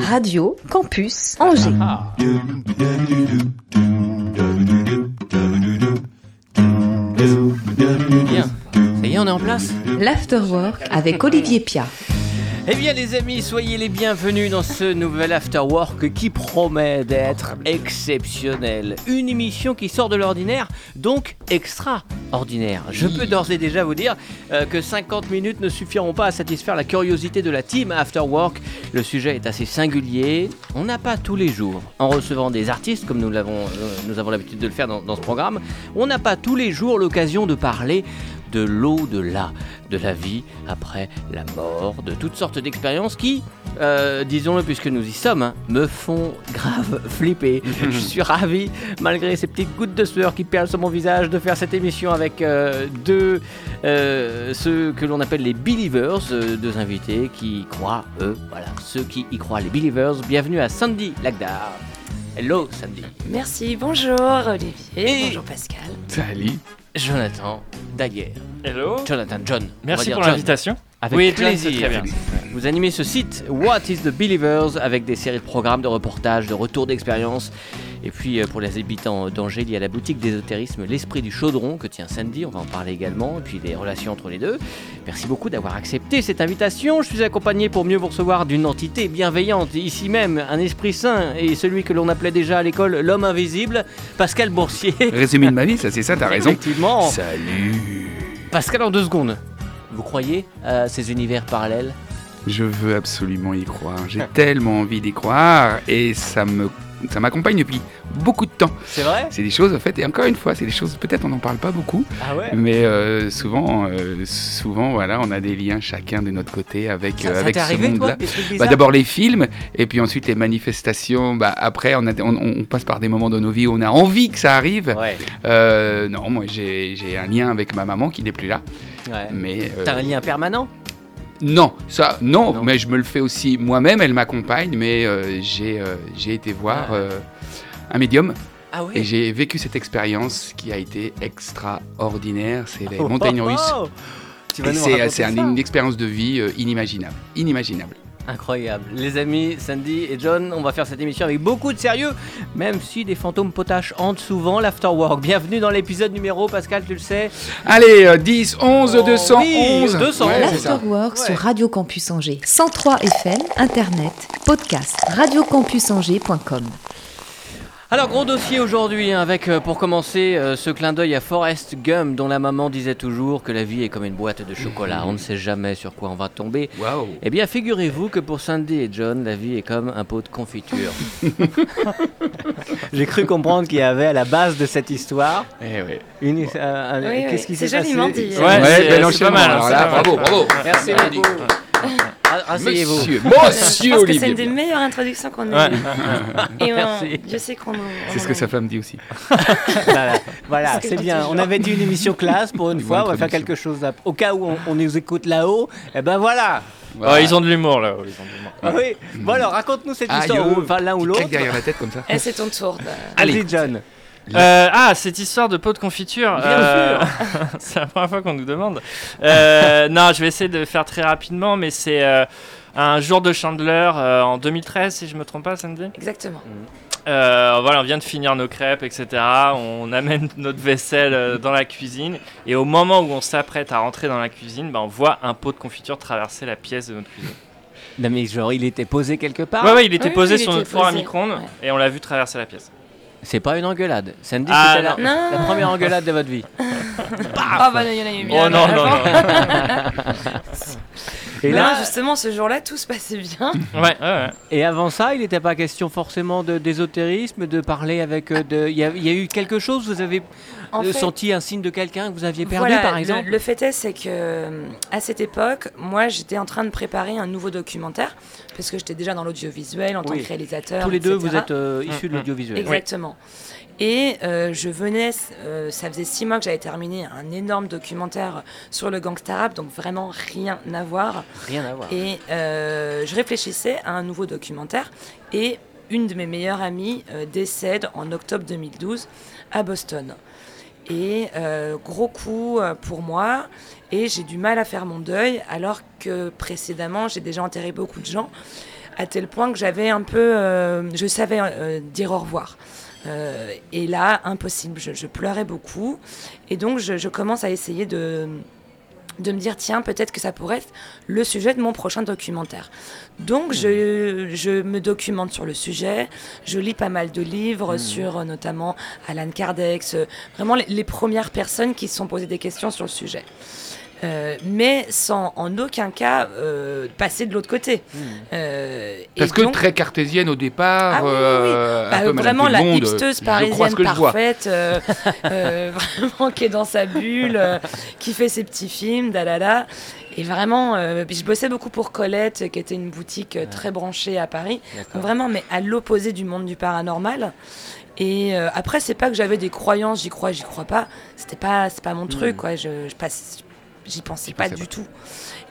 Radio Campus Angers. Bien. Ça y est, on est en place L'Afterwork avec Olivier Pia. Eh bien les amis, soyez les bienvenus dans ce nouvel After Work qui promet d'être exceptionnel. Une émission qui sort de l'ordinaire, donc extraordinaire. Je peux d'ores et déjà vous dire euh, que 50 minutes ne suffiront pas à satisfaire la curiosité de la team After Work. Le sujet est assez singulier. On n'a pas tous les jours, en recevant des artistes comme nous, l'avons, euh, nous avons l'habitude de le faire dans, dans ce programme, on n'a pas tous les jours l'occasion de parler de l'au-delà, de la vie après la mort, de toutes sortes d'expériences qui, euh, disons-le puisque nous y sommes, hein, me font grave flipper. Je suis ravi, malgré ces petites gouttes de sueur qui perlent sur mon visage, de faire cette émission avec euh, deux, euh, ceux que l'on appelle les believers, euh, deux invités qui y croient, eux, voilà, ceux qui y croient, les believers. Bienvenue à Sandy Lagdar. Hello Sandy. Merci, bonjour Olivier, Et- bonjour Pascal. Salut. Jonathan Daguerre. Hello. Jonathan John. Merci pour l'invitation. Avec Oui, plaisir. très bien. Vous animez ce site What is the Believers avec des séries de programmes, de reportages, de retours d'expérience. Et puis euh, pour les habitants d'Angers, il y a la boutique d'ésotérisme L'Esprit du Chaudron que tient Sandy, on va en parler également, et puis les relations entre les deux. Merci beaucoup d'avoir accepté cette invitation. Je suis accompagné pour mieux vous recevoir d'une entité bienveillante, ici même, un esprit saint, et celui que l'on appelait déjà à l'école l'homme invisible, Pascal Boursier. Résumé de ma vie, ça c'est ça, t'as raison. Effectivement. Salut. Pascal, en deux secondes. Vous croyez à ces univers parallèles? Je veux absolument y croire. J'ai tellement envie d'y croire et ça me ça m'accompagne depuis beaucoup de temps. C'est vrai? C'est des choses, en fait, et encore une fois, c'est des choses, peut-être on n'en parle pas beaucoup, Ah ouais? Mais euh, souvent, euh, souvent, voilà, on a des liens chacun de notre côté avec, Ça, euh, ça avec t'est ce monde-là. Bah, D'abord les films, et puis ensuite les manifestations. Bah, après, on, a, on, on passe par des moments de nos vies où on a envie que ça arrive. Ouais, non, moi j'ai un lien avec ma maman qui n'est plus là, ouais. mais T'as un lien permanent? Non, ça non, Non. mais je me le fais aussi moi-même. Elle m'accompagne, mais euh, j'ai euh, j'ai été voir Ah. euh, un médium Ah oui et j'ai vécu cette expérience qui a été extraordinaire. C'est les montagnes russes. Oh Tu vas Et nous c'est c'est un- une expérience de vie inimaginable, inimaginable. Incroyable. Les amis, Sandy et John, on va faire cette émission avec beaucoup de sérieux, même si des fantômes potaches hantent souvent l'afterwork. Bienvenue dans l'épisode numéro, Pascal, tu le sais. Allez, euh, 10, 11, Oh, 211. oui, 211. Ouais, c'est ça. L'Afterwork Ouais. sur Radio Campus Angers. 103 FM, Internet, podcast, radiocampusangers.com. Alors, gros dossier aujourd'hui, hein, avec euh, pour commencer euh, ce clin d'œil à Forrest Gump, dont la maman disait toujours que la vie est comme une boîte de chocolat. On ne sait jamais sur quoi on va tomber. Waouh. Eh bien, figurez-vous que pour Sandy et John, la vie est comme un pot de confiture. J'ai cru comprendre qu'il y avait à la base de cette histoire Eh ouais. une. euh, un- Oui, Qu'est-ce oui, qui c'est s'est passé joliment dit. Ouais, Ouais, c'est- bel c'est pas mal, Alors c'est là, pas mal. bravo, bravo. Merci dit. beaucoup. Ah, Asseyez-vous. Monsieur, Je pense monsieur que c'est une des meilleures introductions qu'on ait Ouais. eues. Et on- Merci. je sais qu'on. C'est ce que sa femme dit aussi. Voilà, voilà, c'est bien. On avait dit une émission classe pour une Une fois. On va faire quelque chose. Au cas où on, on nous écoute là-haut, eh ben voilà. Oh, ils ont de l'humour là. ils ont de l'humour. Ah oui. Bon alors, raconte-nous cette Aïe, histoire. ou- Enfin, l'un ou l'autre. derrière la tête comme ça. Eh, c'est ton tour. de- Allez, John. Euh, ah, cette histoire de pot de confiture. Bien euh, c'est la première fois qu'on nous demande. Euh, non, je vais essayer de faire très rapidement, mais c'est euh, un jour de Chandler euh, en 2013, si je me trompe pas, Sandy? Exactement. Euh, voilà, on vient de finir nos crêpes, etc. On amène notre vaisselle euh, dans la cuisine. Et au moment où on s'apprête à rentrer dans la cuisine, bah, on voit un pot de confiture traverser la pièce de notre cuisine. Non mais genre, il était posé quelque part. ouais, ouais, il était Oui, posé oui, il sur était notre four à micro-ondes ouais. et on l'a vu traverser la pièce. C'est pas une engueulade. Sandy, Ah, c'était la, non. Non. la première engueulade de votre vie. Ah bah il y en a eu bien. Oh non, non, non. Et Non, là, justement, ce jour-là, tout se passait bien. ouais, ouais, ouais. et avant ça, il n'était pas question forcément de d'ésotérisme, de parler avec. euh, de. Il y, a- il y a eu quelque chose. Vous avez En euh, fait, senti un signe de quelqu'un que vous aviez perdu, Voilà, par le- exemple. Le, fait est, c'est que euh, à cette époque, moi, j'étais en train de préparer un nouveau documentaire parce que j'étais déjà dans l'audiovisuel en tant que réalisateur. Tous les deux, etc. vous êtes euh, issus de Mhm. l'audiovisuel. Exactement. Et euh, je venais, euh, ça faisait six mois que j'avais terminé un énorme documentaire sur le gangsta rap, donc vraiment rien à voir. Rien à voir. Et euh, je réfléchissais à un nouveau documentaire et une de mes meilleures amies euh, décède en octobre 2012 à Boston. Et euh, gros coup euh, pour moi. Et j'ai du mal à faire mon deuil, alors que précédemment, j'ai déjà enterré beaucoup de gens, à tel point que j'avais un peu. euh, je savais dire au revoir. Et là, impossible. Je, pleurais beaucoup. Et donc, je commence à essayer de, de me dire tiens, peut-être que ça pourrait être le sujet de mon prochain documentaire. Donc, je, je me documente sur le sujet. Je lis pas mal de livres sur euh, notamment Alan Kardec, vraiment les, les premières personnes qui se sont posées des questions sur le sujet. Euh, mais sans en aucun cas euh, passer de l'autre côté. Euh, et Parce que donc- très cartésienne au départ. ah oui, oui, oui. euh, Bah, un peu Madame vraiment la Tout-le-Monde, hipsteuse parisienne parfaite, euh, euh, vraiment qui est dans sa bulle, euh, qui fait ses petits films, dalala. Et vraiment, euh, puis je bossais beaucoup pour Colette, qui était une boutique euh, très branchée à Paris. Donc vraiment, mais à l'opposé du monde du paranormal. Et euh, après, c'est pas que j'avais des croyances, j'y crois, j'y crois pas. C'était pas, c'est pas mon truc, quoi. Je, je passe, j'y pensais pas pensais du pas. tout.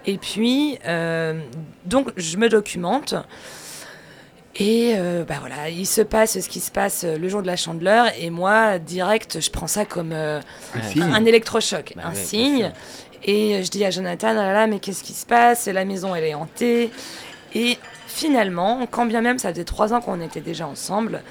Et puis, euh, donc, je me documente. Et euh, bah voilà, il se passe ce qui se passe le jour de la chandeleur, et moi, direct, je prends ça comme euh, Un signe. un électrochoc, Bah un ouais, signe. Et euh, je dis à Jonathan, ah là là, mais qu'est-ce qui se passe? La maison, elle est hantée. Et finalement, quand bien même ça faisait trois ans qu'on était déjà ensemble,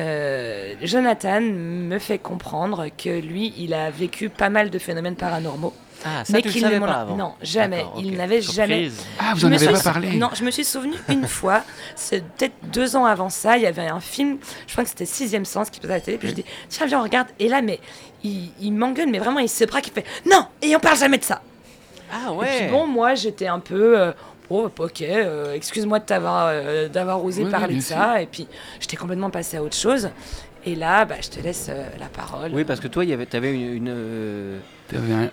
euh, Jonathan me fait comprendre que lui, il a vécu pas mal de phénomènes paranormaux. Ah, ça, mais tu le qu'il savais ne m'en pas avant. Non, jamais. D'accord, Il n'avait jamais. Ah, vous je en me avez pas parlé Non, je me suis souvenu une fois, c'est peut-être deux ans avant ça, il y avait un film, je crois que c'était Sixième Sens qui passait à la télé, puis je dis, tiens, viens, on regarde. Et là, mais il, il m'engueule, mais vraiment, il se braque, il fait, non, et on parle jamais de ça. Ah Et ouais. puis bon, moi, j'étais un peu, euh, oh, ok, euh, excuse-moi de t'avoir, euh, d'avoir osé Oui, parler de ça, et puis j'étais complètement passée à autre chose. Et là, bah, je te laisse euh, la parole. Oui, parce que toi, avait, avais une. une euh, T'avais un-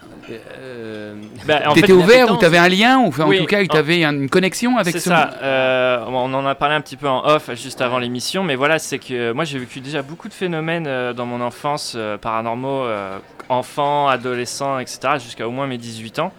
euh, Bah, T'étais ouvert ou t'avais un lien ou en Oui, tout cas en- t'avais une connexion avec C'est ce ça. euh, on en a parlé un petit peu en off juste avant l'émission, mais voilà, c'est que moi j'ai vécu déjà beaucoup de phénomènes euh, dans mon enfance euh, paranormaux, euh, enfant, adolescent, etc., jusqu'à au moins mes 18 ans.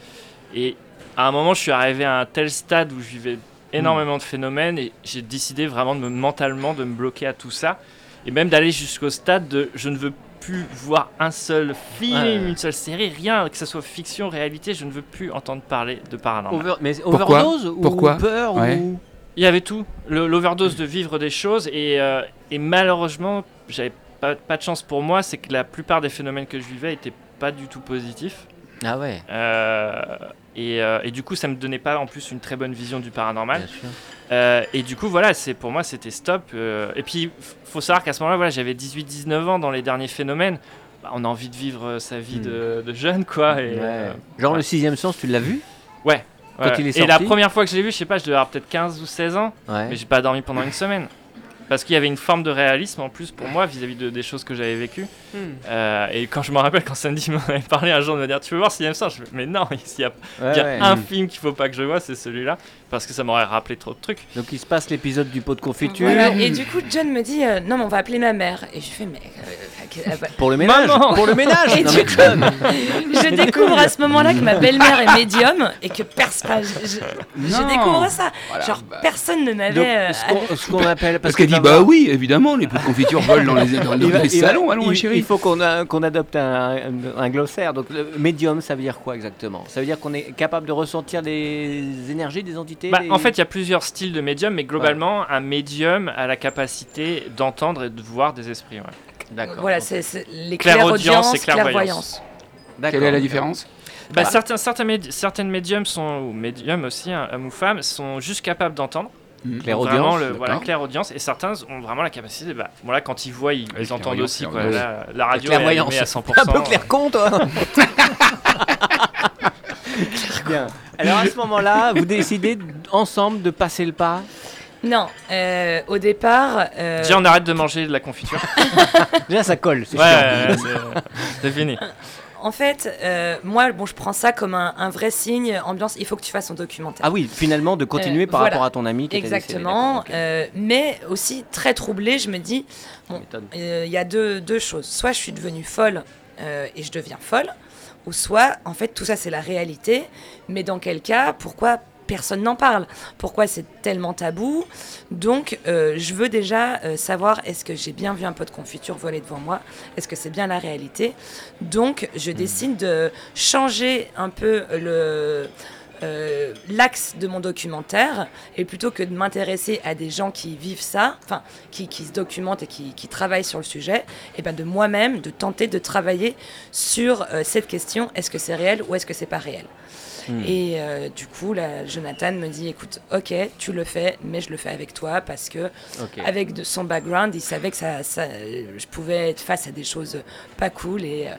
Et à un moment, je suis arrivé à un tel stade où je vivais énormément de phénomènes et j'ai décidé vraiment de me, mentalement de me bloquer à tout ça et même d'aller jusqu'au stade de je ne veux plus voir un seul film, Ouais. une seule série, rien, que ce soit fiction, réalité, je ne veux plus entendre parler de paranormal. over- mais Pourquoi overdose ou Pourquoi peur Ouais. ou... Il y avait tout, l'overdose de vivre des choses et, euh, et malheureusement, j'avais pas, pas de chance pour moi, c'est que la plupart des phénomènes que je vivais étaient pas du tout positifs. Ah ouais. Euh, et, euh, et du coup, ça me donnait pas en plus une très bonne vision du paranormal. Bien sûr. Euh, et du coup, voilà, c'est pour moi, c'était stop. et puis, faut savoir qu'à ce moment-là, voilà, j'avais 18-19 ans dans les derniers phénomènes. Bah, on a envie de vivre sa vie Hmm. de, de jeune, quoi. Et, Ouais. euh, Genre ouais. le sixième sens, tu l'as vu? Ouais, Quand ouais. il est Et la première fois que je l'ai vu, je sais pas, je devais avoir peut-être 15 ou 16 ans. Ouais. Mais j'ai pas dormi pendant une semaine. Parce qu'il y avait une forme de réalisme en plus pour moi vis-à-vis de, des choses que j'avais vécues. Hmm. Euh, et quand je me rappelle, quand Sandy m'en avait parlé un jour de me dire Tu veux voir s'il y a ça Je fais, Mais non, il y a Ouais, bien ouais. un film qu'il faut pas que je vois, c'est celui-là. Parce que ça m'aurait rappelé trop de trucs. Donc il se passe l'épisode du pot de confiture Voilà. Et du coup, John me dit, euh, non, mais on va appeler ma mère. Et je fais, mais. euh, euh, euh, pour le ménage. Maman Pour le ménage. Et Non, du coup- John. je découvre à ce moment-là que ma belle-mère est médium et que personne. Je, je- découvre ça. Voilà, Genre, bah. personne ne m'avait. Donc, ce qu'on- appelle Parce que qu'elle dit bah oui évidemment les pots de confiture volent dans les, dans va- les il va- salons allons il, chérie. il faut qu'on adopte un, un- un glossaire. Donc le médium, ça veut dire quoi exactement? Ça veut dire qu'on est capable de ressentir des énergies des entités Bah, En fait, il y a plusieurs styles de médium, mais globalement, un médium a la capacité d'entendre et de voir des esprits. ouais. D'accord. Voilà, c'est les Clairaudience et clairvoyance. Quelle est la différence Bah, certains, certains médi- certaines médiums sont, ou médiums aussi, hein, hommes ou femmes, sont juste capables d'entendre. Clairaudience, Vraiment, le, d'accord. voilà, clairaudience. Et certains ont vraiment la capacité, bah, voilà, quand ils voient, ils, Oui, ils entendent aussi. Quoi. Là, la radio est allumée à 100%. Un peu clair con, toi Bien. Alors à ce moment-là, vous décidez ensemble de passer le pas. Non, euh, au départ. euh, Déjà, on arrête de manger de la confiture. Déjà, ça colle. C'est ouais, chiant. ouais, c'est- fini. En fait, euh, moi, bon, je prends ça comme un, un vrai signe, ambiance, il faut que tu fasses ton documentaire. Ah oui, finalement, de continuer Euh, par voilà. rapport à ton ami qui décédé, Exactement, euh, mais aussi très troublée, je me dis, bon, euh, il y a deux, deux choses. Soit je suis devenue folle euh, et je deviens folle, ou soit, en fait, tout ça c'est la réalité, mais dans quel cas, pourquoi personne n'en parle? Pourquoi c'est tellement tabou? Donc, euh, je veux déjà euh, savoir est-ce que j'ai bien vu un pot de confiture voler devant moi? Est-ce que c'est bien la réalité? Donc, je décide de changer un peu le. Euh, l'axe de mon documentaire et plutôt que de m'intéresser à des gens qui vivent ça, enfin qui, se documentent et qui, travaillent sur le sujet, et ben de moi-même de tenter de travailler sur euh, cette question est-ce que c'est réel ou est-ce que c'est pas réel Hmm. et euh, du coup, là, Jonathan me dit, écoute, ok, tu le fais, mais je le fais avec toi parce que avec de son background, il savait que ça, ça- je pouvais être face à des choses pas cool et euh,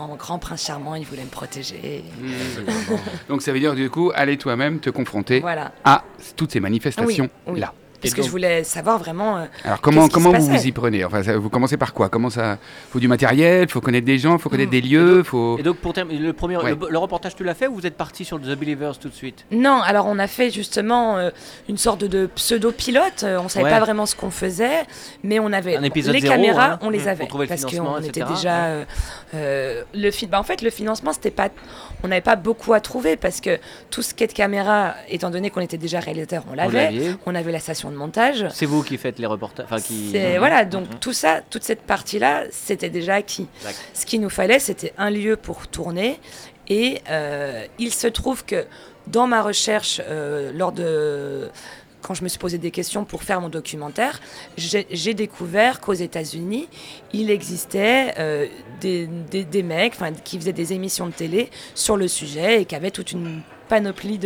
en grand prince charmant, il voulait me protéger. Donc ça veut dire du coup, aller toi-même te confronter Voilà. à toutes ces manifestations Oui, oui. Parce Et que donc- je voulais savoir vraiment. euh, Alors comment comment se vous vous y prenez? Enfin, ça- vous commencez par quoi? Comment ça Faut du matériel, faut connaître des gens, faut connaître des lieux, faut. Et donc pour terminer, le premier, Ouais. le, le reportage tu l'as fait ou vous êtes parti sur The Believers tout de suite? Non, alors on a fait justement euh, une sorte de, pseudo-pilote. euh, on savait Ouais. pas vraiment ce qu'on faisait, mais on avait Un épisode les zéro, caméras, hein, on les pour avait parce financement, qu'on était déjà euh, euh, le fi- bah, en fait le financement c'était pas on n'avait pas beaucoup à trouver parce que tout ce qui est de caméra, étant donné qu'on était déjà réalisateur, on l'avait. On avait la station de montage. C'est vous qui faites les reportages qui... C'est- Voilà, donc tout ça, toute cette partie-là, c'était déjà acquis. Ce qu'il nous fallait, c'était un lieu pour tourner. Et euh, il se trouve que dans ma recherche, euh, lors de quand je me suis posé des questions pour faire mon documentaire, j'ai découvert qu'aux États-Unis, il existait euh, des, des- des mecs qui faisaient des émissions de télé sur le sujet et qui avaient toute une panoplie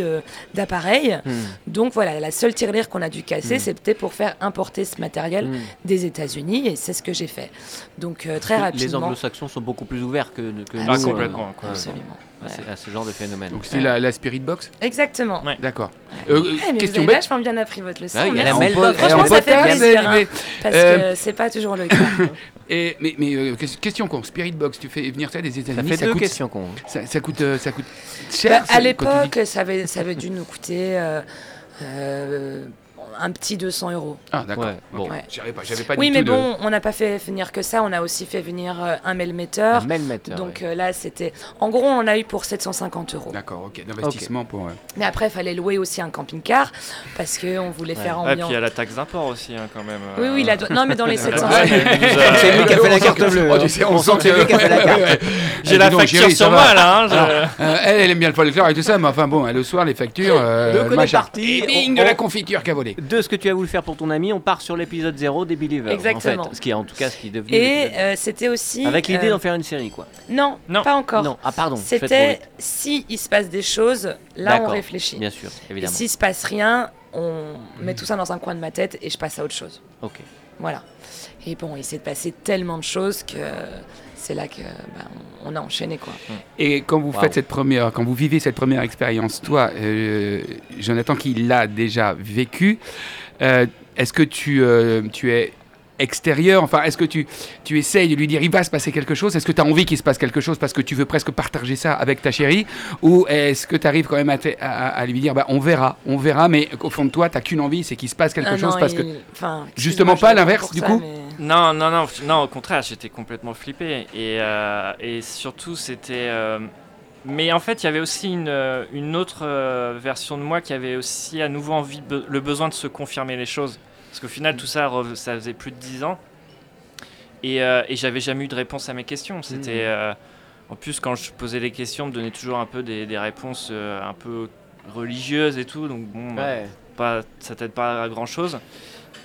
d'appareils. Hmm. Donc voilà, la seule tirelire qu'on a dû casser, Mm. c'était pour faire importer ce matériel Hmm. des États-Unis et c'est ce que j'ai fait. Donc euh, très Les rapidement. anglo-saxons sont beaucoup plus ouverts que, que Ah, nous. Euh, complètement. quoi. Absolument. À ouais. ce- à ce genre de phénomène. Donc c'est la, la Spirit Box Exactement. Ouais. D'accord. Ouais. Euh, Eh, mais question bête. vachement bien appris votre leçon. Ah la merci. pod- Franchement, en ça fait plaisir, hein. Parce Euh, que c'est pas toujours le cas. Et, mais mais euh, que- question con, Spirit Box, tu fais venir ça des Ça États-Unis fait deux coûte, questions qu'on. Ça, ça coûte euh, ça coûte Bah, cher. à ça, quand tu l'époque, ça avait, ça avait dû nous coûter euh, euh, un petit 200 euros. Ah d'accord. Ouais, bon. Ouais. J'avais pas, j'avais pas Oui, du mais tout de- bon, on n'a pas fait venir que ça. On a aussi fait venir euh, un mailmetteur. Un mailmetteur, Donc ouais. euh, là, c'était. En gros, on a eu pour 750 euros. D'accord, ok, d'investissement pour. euh, Mais après, il fallait louer aussi un camping-car parce qu'on voulait Ouais. faire puis ambiance. il y a la taxe d'import aussi, hein, quand même. Oui, oui, la do- non, mais dans les La 750 douane, elle nous a- C'est lui qui a fait la carte bleue. Oh, hein. On sent que c'est lui qui a fait la carte. J'ai Eh, la donc, facture sur moi là. hein, euh, elle, elle aime bien le folklore et tout ça, mais enfin bon, le soir, les factures. Euh, Donc, est machin. Et de la on- confiture qui a volé. De ce que tu as voulu faire pour ton ami, on part sur l'épisode 0 des Believers. Exactement. En fait, ce qui est en tout cas ce qui est devenu. Et euh, c'était aussi. Avec l'idée euh, d'en faire une série, quoi. Non, Non. pas encore. Non, ah pardon. C'était si il se passe des choses, là on réfléchit. Bien sûr, évidemment. s'il se passe rien, on met tout ça dans un coin de ma tête et je passe à autre chose. Ok. Voilà. Et bon, il s'est passé tellement de choses que c'est là que bah, on a enchaîné quoi. Et quand vous faites cette première, quand vous vivez cette première expérience, toi, euh, Jonathan, qui l'a déjà vécu, euh, est-ce que tu, euh, tu es extérieur? Enfin, est-ce que tu, tu essayes de lui dire il va se passer quelque chose? Est-ce que tu as envie qu'il se passe quelque chose parce que tu veux presque partager ça avec ta chérie? Ou est-ce que tu arrives quand même à, te- à- à lui dire bah, on verra, on verra, mais au fond de toi, tu qu'une envie, c'est qu'il se passe quelque Ah chose non, parce que. enfin, Justement pas l'inverse, du ça, coup. mais- Non, non, non, non, au contraire, j'étais complètement flippé. Et, euh, et surtout, c'était. euh, Mais en fait, il y avait aussi une, euh, une autre euh, version de moi qui avait aussi à nouveau envie, be- le besoin de se confirmer les choses. Parce qu'au final, tout ça, ça faisait plus de 10 ans. Et, et j'avais jamais eu de réponse à mes questions. C'était. Euh, en plus, quand je posais les questions, on me donnait toujours un peu des, des réponses un peu religieuses et tout. Donc, bon, bah, Ouais. pas, ça t'aide pas à grand chose.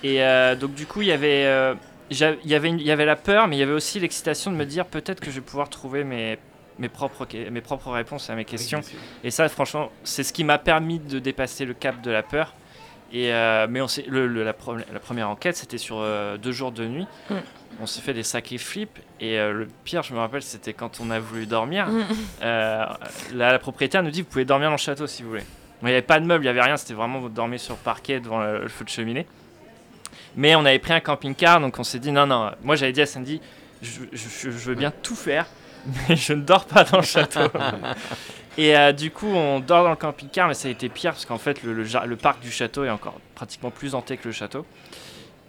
Et donc du coup, il y avait, il y avait, y avait la peur, mais il y avait aussi l'excitation de me dire peut-être que je vais pouvoir trouver mes, mes, propres, mes propres réponses à mes questions. Et ça, franchement, c'est ce qui m'a permis de dépasser le cap de la peur. Et euh, mais on le, le- la, pro- la première enquête, c'était sur euh, deux jours de nuit. Mm. On s'est fait des sacrés flips. Et euh, le pire, je me rappelle, c'était quand on a voulu dormir. Mm. La, la propriétaire nous dit vous pouvez dormir dans le château si vous voulez. Il n'y avait pas de meubles, il n'y avait rien, c'était vraiment vous dormir sur le parquet devant le, le feu de cheminée. Mais on avait pris un camping-car, donc on s'est dit non, non. Moi j'avais dit à Sandy je, je- je veux bien tout faire, mais je ne dors pas dans le château. Et euh, du coup, on dort dans le camping-car, mais ça a été pire parce qu'en fait, le, le parc du château est encore pratiquement plus hanté que le château.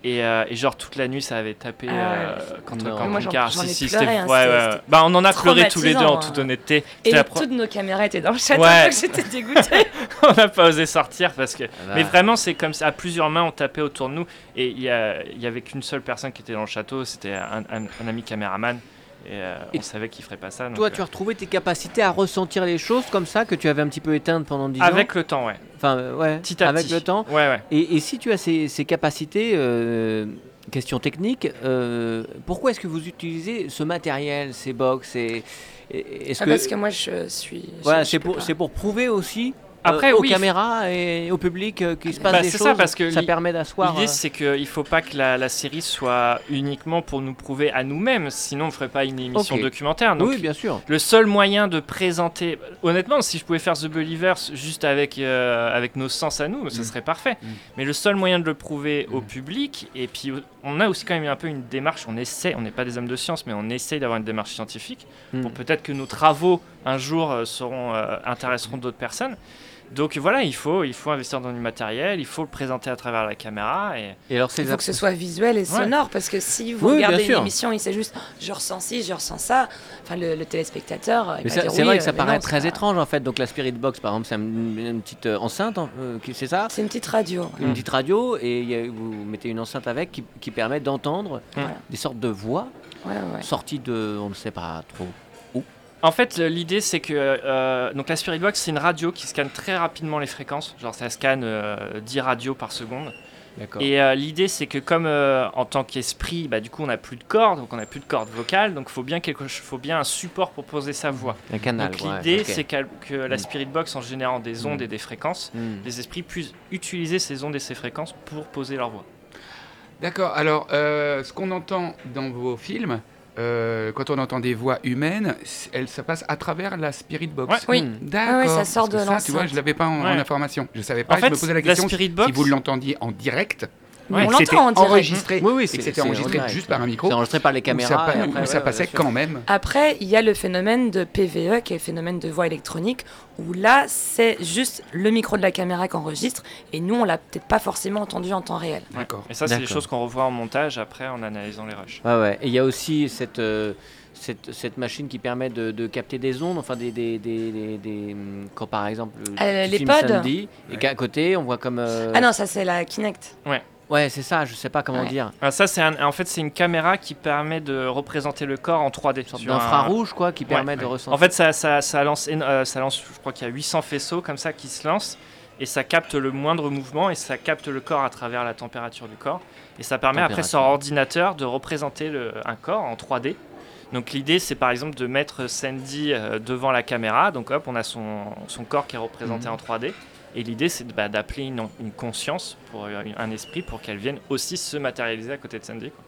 Et, euh, et genre toute la nuit ça avait tapé Ah euh, contre Non. le Si, si, c'était- hein, ouais, c'était- ouais, Bah on en a pleuré tous les deux en toute hein. honnêteté. Et la pro- toutes nos caméras étaient dans le château, Ouais. j'étais dégoûtée. on n'a pas osé sortir parce que. bah. Mais vraiment, c'est comme ça. À plusieurs mains, on tapait autour de nous. Et il y, a- il y avait qu'une seule personne qui était dans le château. C'était un, un- un ami caméraman. Et, euh, Et on savait qu'il ferait pas ça. donc, Toi, euh, tu as retrouvé tes capacités à ressentir les choses comme ça que tu avais un petit peu éteintes pendant 10 ans Avec le temps, ouais. Enfin, euh, ouais, Petit à avec petit. le temps. Ouais, ouais. Et, et si tu as ces, ces capacités, euh, question technique, euh, pourquoi est-ce que vous utilisez ce matériel, ces box et, et- Est-ce Ah, que, Parce que moi, je suis. voilà, pour, c'est pour prouver aussi Après, euh, aux oui, caméras et au public euh, qu'il se passe Bah, des choses. ça, parce que ça permet d'asseoir. L'idée, euh, c'est qu'il ne faut pas que la, la série soit uniquement pour nous prouver à nous-mêmes. Sinon, on ne ferait pas une émission documentaire. Donc, oui, bien sûr. Le seul moyen de présenter, honnêtement, si je pouvais faire The Believers juste avec, euh, avec nos sens à nous, ce Mm. serait parfait. Mm. Mais le seul moyen de le prouver au Mm. public, et puis on a aussi quand même un peu une démarche, on essaie, on n'est pas des hommes de science, mais on essaye d'avoir une démarche scientifique, pour peut-être que nos travaux un jour seront, euh, intéresseront d'autres personnes. Donc voilà, il faut, il faut investir dans du matériel, il faut le présenter à travers la caméra. Et... Et alors, c'est Il faut que ce soit visuel et sonore, parce que si vous Oui, regardez une émission, il sait juste je ressens ci, je ressens ça. Enfin, le, le téléspectateur, c'est oui, vrai que euh, ça mais paraît non, très pas- étrange en fait. Donc la Spirit Box par exemple, c'est une, une petite euh, enceinte, hein, euh, qui- c'est ça C'est une petite radio. Une petite radio et il y a- vous mettez une enceinte avec qui, qui permet d'entendre des sortes de voix Ouais, ouais. sorties de, on ne sait pas trop. En fait, euh, l'idée c'est que euh, donc la Spirit Box c'est une radio qui scanne très rapidement les fréquences, genre ça scanne euh, 10 radios par seconde. D'accord. Et euh, l'idée c'est que comme euh, en tant qu'esprit, bah, du coup on n'a plus de cordes, donc on n'a plus de cordes vocales, donc faut bien quelque, faut bien un support pour poser sa voix. Un canal. donc ouais, l'idée c'est que la Mm. Spirit Box en générant des ondes Mm. et des fréquences, Hmm. les esprits puissent utiliser ces ondes et ces fréquences pour poser leur voix. D'accord. Alors, euh, ce qu'on entend dans vos films, euh, quand on entend des voix humaines, c- elle, ça passe à travers la Spirit Box. Ouais. Oui. Hmm. D'accord. Ah ouais, ça sort de ça, tu vois, je l'avais pas en, information. Je savais pas. En je me posais la question Spirit Box, si vous l'entendiez en direct. On l'entend en direct. enregistré. Oui, oui, et c'est que c'était enregistré direct. juste par un micro. C'est enregistré par les Où caméras. ça, pa- et après, où ça ouais, passait quand même. Après, il y a le phénomène de PVE, qui est le phénomène de voix électronique, où là, c'est juste le micro de la caméra qui enregistre, et nous, on l'a peut-être pas forcément entendu en temps réel. D'accord. Et ça c'est des choses qu'on revoit en montage après en analysant les rushs. Ouais, ouais. Et il y a aussi cette, euh, cette, cette machine qui permet de, de capter des ondes, enfin des. des, des, des- des, quand par exemple. Euh, tu les filmes pods Sandy, et qu'à côté, on voit comme. euh, Ah non, ça, c'est la Kinect. Ouais, c'est ça, je sais pas comment Ouais. dire. Ah, ça c'est un- en fait c'est une caméra qui permet de représenter le corps en 3D. Une sorte sur un- d'infrarouge, quoi, qui Ouais, permet de ouais. ressentir. En fait, ça, ça, ça lance, euh, ça lance, je crois qu'il y a 800 faisceaux comme ça qui se lancent, et ça capte le moindre mouvement, et ça capte le corps à travers la température du corps, et ça permet après sur ordinateur de représenter le- un corps en 3D. Donc l'idée, c'est par exemple de mettre Sandy euh, devant la caméra, donc hop, on a son, son corps qui est représenté Mhm. en 3D. Et l'idée, c'est bah, d'appeler une, une conscience, pour euh, un esprit, pour qu'elle vienne aussi se matérialiser à côté de Sandy. quoi.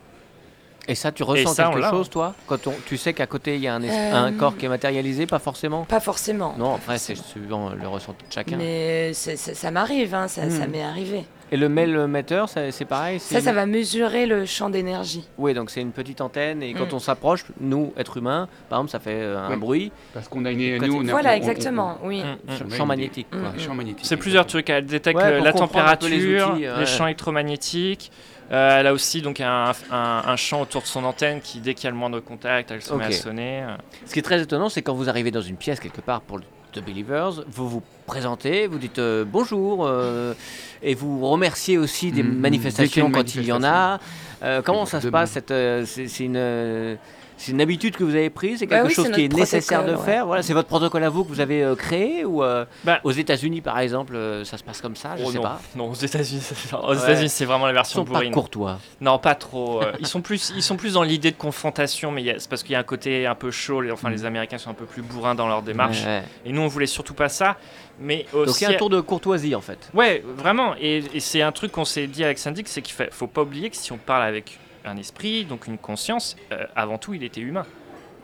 Et ça, tu ressens ça, quelque chose, toi Quand on, tu sais qu'à côté, il y a un, Euh, un corps qui est matérialisé, pas forcément? Pas forcément. Non, après, c'est suivant le ressenti de chacun. Mais ça m'arrive, hein, ça, ça Hmm. m'est arrivé. Et le mail metteur, c'est pareil Ça, ça va mesurer le champ d'énergie. Oui, donc c'est une petite antenne, et quand Mm. on s'approche, nous, êtres humains, par exemple, ça fait euh, un Oui. bruit, Parce qu'on a une. Nous, on a- Voilà, on- on- exactement, oui. Mm, mm. champ magnétique. Mm. C'est plusieurs trucs. Elle détecte Ouais, la température, les les, outils, ouais. champs électromagnétiques. Euh, elle a aussi donc un, un- un champ autour de son antenne qui, dès qu'il y a le moindre contact, elle se met à sonner. euh. Ce qui est très étonnant, c'est quand vous arrivez dans une pièce quelque part pour le The Believers, vous vous présentez, vous dites euh, bonjour, euh, et vous remerciez aussi des Mm, manifestations quand il y en a. Euh, comment ça se passe cette, C'est une, c'est une habitude que vous avez prise C'est Bah quelque oui, chose qui est nécessaire de faire Voilà, C'est votre protocole à vous que vous avez euh, créé Ou euh, Bah- aux États-Unis, par exemple, euh, ça se passe comme ça Je Oh sais non. pas. Non, aux États-Unis, c'est- aux Ouais. États-Unis, c'est vraiment la Ils version sont pas bourrine. courtois. Non, pas trop. euh, ils sont plus, ils sont plus dans l'idée de confrontation, mais c'est parce qu'il y a un côté un peu chaud. les- Enfin, Mm. les Américains sont un peu plus bourrins dans leur démarche. Ouais. Et nous, on voulait surtout pas ça. Mais Donc aussi, il y a un tour de courtoisie en fait. Ouais, vraiment. Et, et c'est un truc qu'on s'est dit avec Sandy, c'est qu'il fa- faut pas oublier que si on parle avec un esprit, donc une conscience, euh, avant tout, il était humain.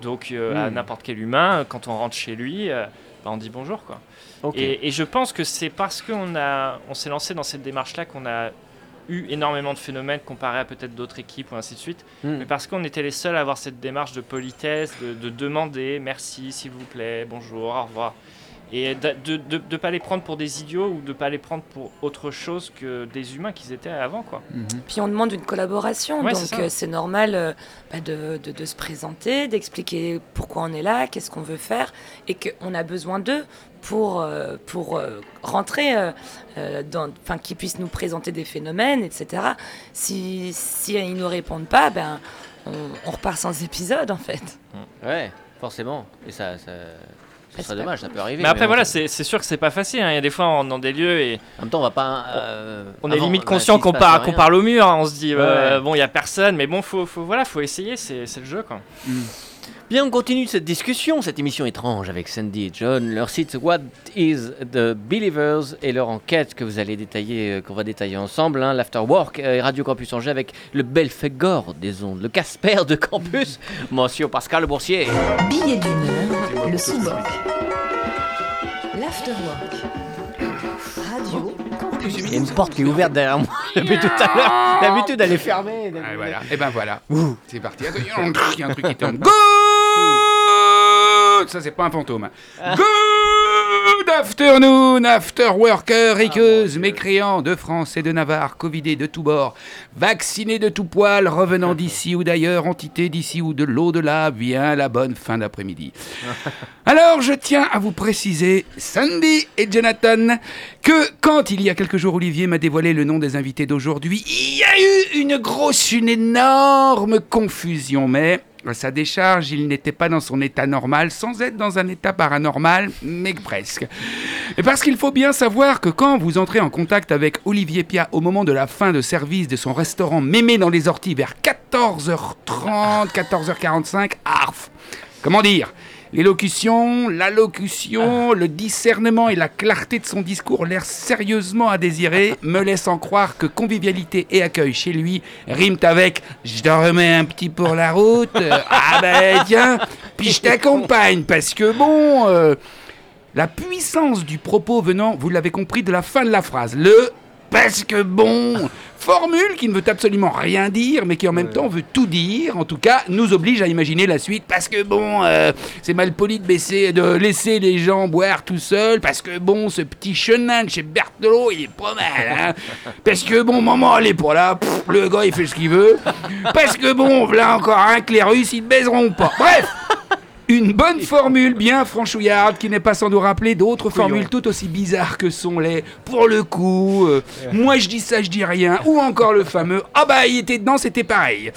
Donc euh, à Mm. n'importe quel humain, quand on rentre chez lui, euh, bah, on dit bonjour, quoi. Et, et je pense que c'est parce qu'on on s'est lancé dans cette démarche-là qu'on a eu énormément de phénomènes comparé à peut-être d'autres équipes ou ainsi de suite. Hmm. Mais parce qu'on était les seuls à avoir cette démarche de politesse, de, de demander merci, s'il vous plaît, bonjour, au revoir. Et de ne pas les prendre pour des idiots ou de pas les prendre pour autre chose que des humains qu'ils étaient avant. Quoi. Puis on demande une collaboration, Ouais, donc c'est euh, c'est normal euh, bah, de, de- de se présenter, d'expliquer pourquoi on est là, qu'est-ce qu'on veut faire, et qu'on a besoin d'eux pour, euh, pour euh, rentrer, dans- enfin qu'ils puissent nous présenter des phénomènes, etc. Si, si ils nous répondent pas, ben on, on repart sans épisode en fait. Ouais, forcément. Et ça, ça, ce c'est serait dommage, ça peut arriver. Mais après, bon, voilà, c'est c'est sûr que c'est pas facile. hein. Il y a des fois, on rentre dans des lieux et En même temps, on va pas. euh, on est avant, limite bah, conscient qu'on par- qu'on parle au mur. hein. On se dit, euh, Ouais. bon, il y a personne, mais bon, faut, faut, voilà, faut essayer, c'est c'est le jeu. Quoi. Bien, on continue cette discussion, cette émission étrange avec Sandy et John. Leur site What is the Believers et leur enquête que vous allez détailler, euh, qu'on va détailler ensemble, hein, l'Afterwork et Radio Campus Angers avec le Belphégor des ondes, le Casper de Campus, Monsieur Pascal Boursier. Billet heure, le sous-boc. L'afterwork. Il y a une porte qui est ouverte derrière moi depuis tout à l'heure. D'habitude, elle est fermée. Ah, voilà. Et ben voilà. C'est parti. Attends, Il y a un truc qui tombe. Ça, c'est pas un fantôme. afternoon, after worker, riqueuse, mécréants de France et de Navarre, covidés de tous bords, vaccinés de tout poil, revenant d'ici ou d'ailleurs, entité d'ici ou de l'au-delà, bien la bonne fin d'après-midi. Alors, je tiens à vous préciser, Sandy et Jonathan, que quand il y a quelques jours, Olivier m'a dévoilé le nom des invités d'aujourd'hui, il y a eu une grosse, une énorme confusion, mais sa décharge, il n'était pas dans son état normal, sans être dans un état paranormal, mais presque. Et parce qu'il faut bien savoir que quand vous entrez en contact avec Olivier Pia au moment de la fin de service de son restaurant Mémé dans les orties vers 14h30, 14h45, arf Comment dire? L'élocution, l'allocution, le discernement et la clarté de son discours, l'air sérieusement à désirer, me laissant croire que convivialité et accueil chez lui riment avec « je te remets un petit pour la route, ah ben tiens, puis je t'accompagne parce que bon... euh, la puissance du propos venant, vous l'avez compris, de la fin de la phrase. Le parce que bon, formule qui ne veut absolument rien dire, mais qui en même temps veut tout dire, en tout cas, nous oblige à imaginer la suite. Parce que bon, euh, c'est mal poli de, baisser, de laisser les gens boire tout seuls. Parce que bon, ce petit chenin de chez Berthelot, il est pas mal. Hein parce que bon, maman, elle est pas là. Pff, le gars, il fait ce qu'il veut. Parce que bon, là encore un que les Russes, ils ne baiseront pas. Bref. Une bonne formule bien franchouillarde qui n'est pas sans nous rappeler d'autres formules tout aussi bizarres que sont les pour le coup, euh, moi je dis ça, je dis rien, ou encore le fameux ah bah il était dedans, c'était pareil.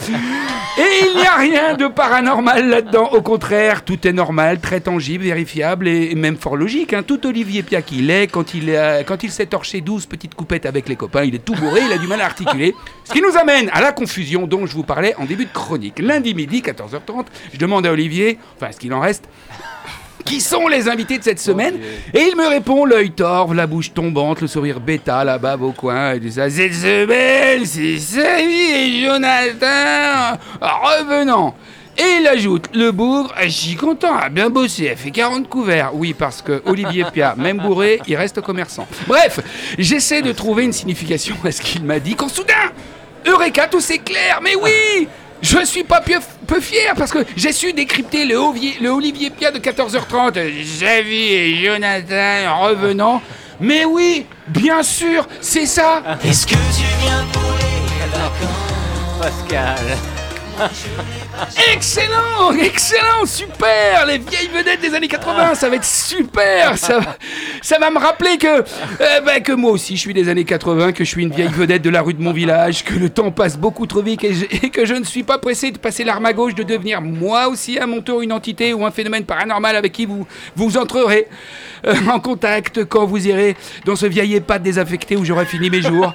Et il n'y a rien de paranormal là-dedans, au contraire, tout est normal, très tangible, vérifiable et même fort logique. hein. Tout Olivier Pia qu'il est, quand il, est- quand il s'est torché 12 petites coupettes avec les copains, il est tout bourré, il a du mal à articuler. Ce qui nous amène à la confusion dont je vous parlais en début de chronique. Lundi midi, 14h30, je demande à Olivier, enfin qu'il en reste, qui sont les invités de cette semaine Et il me répond, l'œil torve, la bouche tombante, le sourire bêta là-bas au coin. Il dit ça, cette semaine, c'est Samy et Jonathan revenant. Et il ajoute, le bougre, ah, je suis content, a bien bossé, elle fait 40 couverts. Oui, parce que Olivier Pia, même bourré, il reste commerçant. Bref, j'essaie de trouver une signification à ce qu'il m'a dit quand soudain, Eureka, tout s'éclaire, mais oui je suis pas peu, peu fier parce que j'ai su décrypter le, Ovier- le Olivier Pia de 14h30. Javi et Jonathan revenant. Mais oui, bien sûr, c'est ça. Pascal. Excellent, excellent, super Les vieilles vedettes des années 80, ça va être super Ça va, me rappeler que, euh, bah, que moi aussi je suis des années 80, que je suis une vieille vedette de la rue de mon village, que le temps passe beaucoup trop vite et, que je ne suis pas pressé de passer l'arme à gauche, de devenir moi aussi à mon tour une entité ou un phénomène paranormal avec qui vous, vous entrerez euh, en contact quand vous irez dans ce vieil EHPAD désaffecté où j'aurai fini mes jours.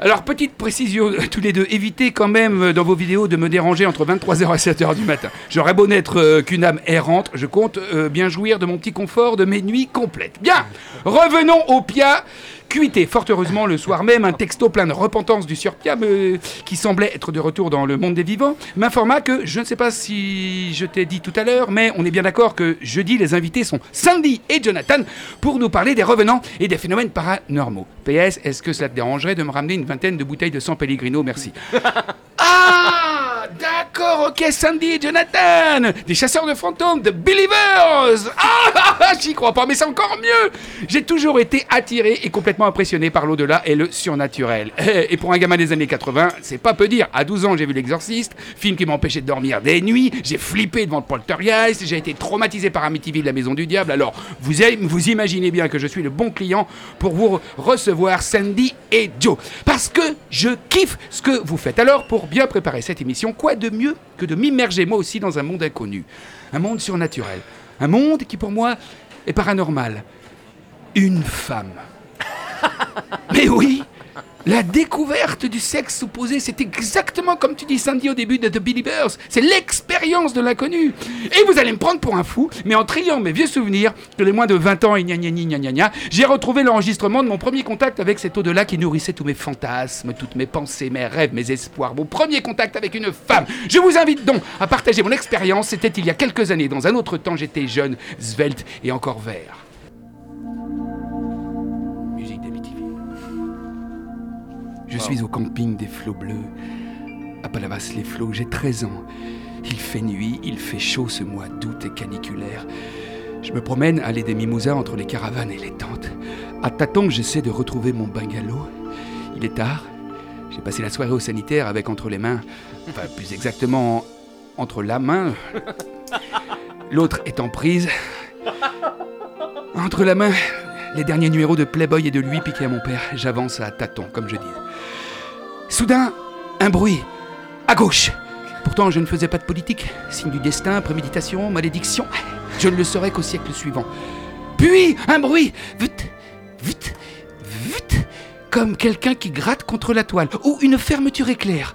Alors, petite précision, euh, tous les deux, évitez quand même euh, dans vos vidéos de me déranger entre 23h et 7h du matin. J'aurais beau n'être euh, qu'une âme errante, je compte euh, bien jouir de mon petit confort de mes nuits complètes. Bien, revenons au Pia. Cuité, fort heureusement, le soir même, un texto plein de repentance du Sieur Pia, me- qui semblait être de retour dans le monde des vivants, m'informa que, je ne sais pas si je t'ai dit tout à l'heure, mais on est bien d'accord que jeudi, les invités sont Sandy et Jonathan pour nous parler des revenants et des phénomènes paranormaux. PS, est-ce que cela te dérangerait de me ramener une vingtaine de bouteilles de sang Pellegrino? Merci. Ah D'accord, ok, Sandy et Jonathan Des chasseurs de fantômes, de Believers Ah J'y crois pas, mais c'est encore mieux. J'ai toujours été attiré et complètement impressionné par l'au-delà et le surnaturel. Et pour un gamin des années 80, c'est pas peu dire. À 12 ans, j'ai vu L'Exorciste, film qui m'empêchait de dormir des nuits. J'ai flippé devant le poltergeist. J'ai été traumatisé par Amityville, la maison du diable. Alors, vous, vous imaginez bien que je suis le bon client pour vous recevoir Sandy et Joe. Parce que je kiffe ce que vous faites. Alors, pour bien préparer cette émission, quoi de mieux que de m'immerger moi aussi dans un monde inconnu Un monde surnaturel. Un monde qui pour moi est paranormal. Une femme. Mais oui la découverte du sexe opposé, c'est exactement comme tu dis Sandy au début de The Believers. C'est l'expérience de l'inconnu. Et vous allez me prendre pour un fou, mais en triant mes vieux souvenirs, que les moins de 20 ans et gna gna gna gna gna, j'ai retrouvé l'enregistrement de mon premier contact avec cet au-delà qui nourrissait tous mes fantasmes, toutes mes pensées, mes rêves, mes espoirs. Mon premier contact avec une femme. Je vous invite donc à partager mon expérience. C'était il y a quelques années. Dans un autre temps, j'étais jeune, svelte et encore vert. Je suis au camping des flots bleus. À Palavas-les-Flots, j'ai 13 ans. Il fait nuit, il fait chaud ce mois d'août et caniculaire. Je me promène à des mimosas entre les caravanes et les tentes. À tâtons, j'essaie de retrouver mon bungalow. Il est tard. J'ai passé la soirée au sanitaire avec entre les mains, enfin plus exactement entre la main, l'autre est en prise. Entre la main, les derniers numéros de Playboy et de lui piqués à mon père. J'avance à tâtons, comme je dis. Soudain, un bruit. À gauche. Pourtant, je ne faisais pas de politique. Signe du destin, préméditation, malédiction. Je ne le saurais qu'au siècle suivant. Puis, un bruit. Vite, vite, vite. Comme quelqu'un qui gratte contre la toile. Ou une fermeture éclair.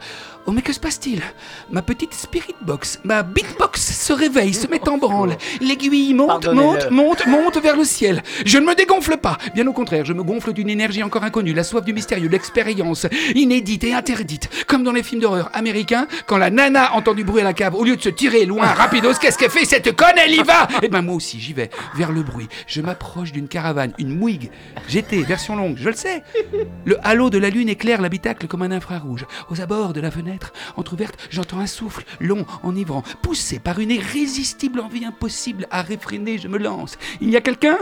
Oh mais que se passe-t-il? Ma petite spirit box, ma beatbox se réveille, se met en branle. L'aiguille monte, monte, monte, monte vers le ciel. Je ne me dégonfle pas. Bien au contraire, je me gonfle d'une énergie encore inconnue, la soif du mystérieux, l'expérience, inédite et interdite. Comme dans les films d'horreur américains, quand la nana entend du bruit à la cave, au lieu de se tirer loin, rapidos, qu'est-ce qu'elle fait Cette conne, elle y va Eh ben moi aussi, j'y vais, vers le bruit. Je m'approche d'une caravane, une mouigue. J'étais, version longue, je le sais. Le halo de la lune éclaire l'habitacle comme un infrarouge. Aux abords de la fenêtre, entr'ouverte, j'entends un souffle long, enivrant, poussé par une irrésistible envie impossible à réfréner, je me lance. Il y a quelqu'un?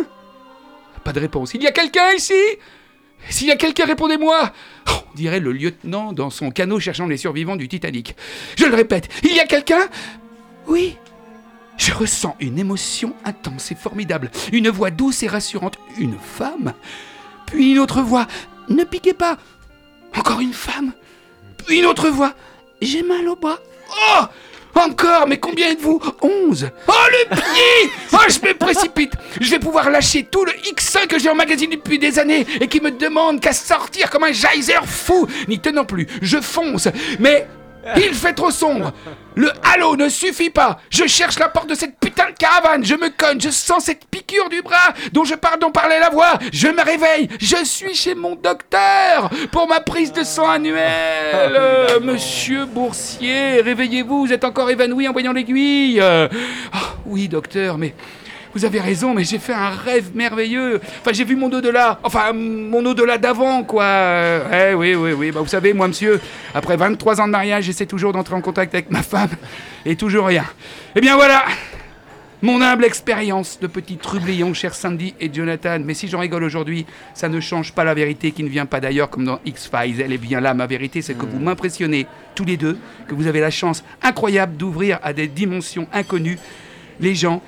Pas de réponse. Il y a quelqu'un ici? S'il y a quelqu'un, répondez-moi! Oh, dirait le lieutenant dans son canot cherchant les survivants du Titanic. Je le répète, il y a quelqu'un? Oui. Je ressens une émotion intense et formidable, une voix douce et rassurante, une femme? Puis une autre voix, ne piquez pas. Encore une femme? Une autre voix. J'ai mal au bras. Oh encore, mais combien êtes-vous? 11 Oh le pied! Oh je me précipite. Je vais pouvoir lâcher tout le X1 que j'ai emmagasiné depuis des années et qui me demande qu'à sortir comme un geyser fou. N'y tenant plus, je fonce. Mais il fait trop sombre. Le halo ne suffit pas. Je cherche la porte de cette putain de caravane. Je me cogne. Je sens cette piqûre du bras dont je pars dont parlait la voix. Je me réveille. Je suis chez mon docteur pour ma prise de sang annuelle. Monsieur Boursier, réveillez-vous. Vous êtes encore évanoui en voyant l'aiguille. Oh, oui, docteur, mais vous avez raison, mais j'ai fait un rêve merveilleux. Enfin, j'ai vu mon au-delà. Enfin, mon au-delà d'avant, quoi. Eh oui, oui, oui. Bah, vous savez, moi, monsieur, après 23 ans de mariage, j'essaie toujours d'entrer en contact avec ma femme. Et toujours rien. Eh bien, voilà. Mon humble expérience de petit trublion, cher Sandy et Jonathan. Mais si j'en rigole aujourd'hui, ça ne change pas la vérité qui ne vient pas d'ailleurs comme dans X-Files. Elle est bien là, ma vérité, c'est que vous m'impressionnez tous les deux, que vous avez la chance incroyable d'ouvrir à des dimensions inconnues les gens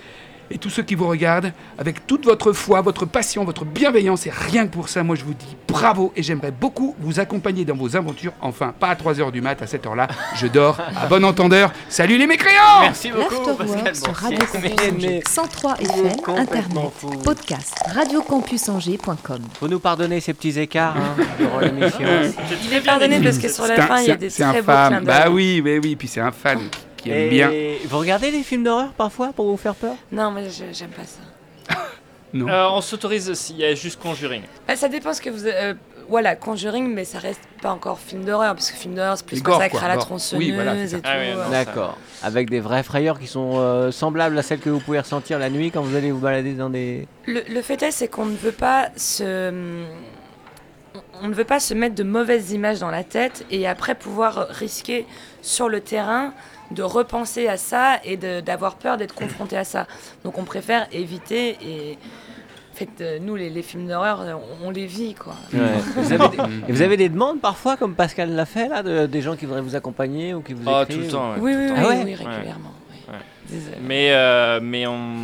et tous ceux qui vous regardent avec toute votre foi, votre passion, votre bienveillance. Et rien que pour ça, moi je vous dis bravo et j'aimerais beaucoup vous accompagner dans vos aventures. Enfin, pas à 3h du mat, à cette heure-là. Je dors. À bon entendeur. Salut les mécréants Merci beaucoup. Pascal sur Radio Campus 103 FM, Internet, podcast, radiocampusangers.com. Faut nous pardonner ces petits écarts hein, durant l'émission. Il est pardonné parce que sur la fin, il y a des très beaux clins Bah oui, mais oui, puis c'est un fan qui aime bien. Vous regardez des films d'horreur parfois pour vous faire peur? Non, mais j'aime pas ça. non. Euh, on s'autorise s'il y a juste Conjuring. Bah, ça dépend ce que vous. Euh, voilà, Conjuring, mais ça reste pas encore film d'horreur, parce que film d'horreur, c'est plus consacré à la tronçonneuse oui, voilà, et tout. Ah euh. D'accord. Avec des vraies frayeurs qui sont semblables à celles que vous pouvez ressentir la nuit quand vous allez vous balader dans des. Le, le fait est, c'est qu'on ne veut pas se. On ne veut pas se mettre de mauvaises images dans la tête et après pouvoir risquer sur le terrain de repenser à ça et d'avoir peur d'être confronté à ça. Donc on préfère éviter et en fait euh, nous les, les films d'horreur on, on les vit quoi. Ouais. vous, avez des, et vous avez des demandes parfois, comme Pascal l'a fait, là, de- des gens qui voudraient vous accompagner ou qui vous Oh, écrivent tout le temps. ouais, Oui tout oui. Ah ouais oui, régulièrement. oui. Mais, euh, mais on,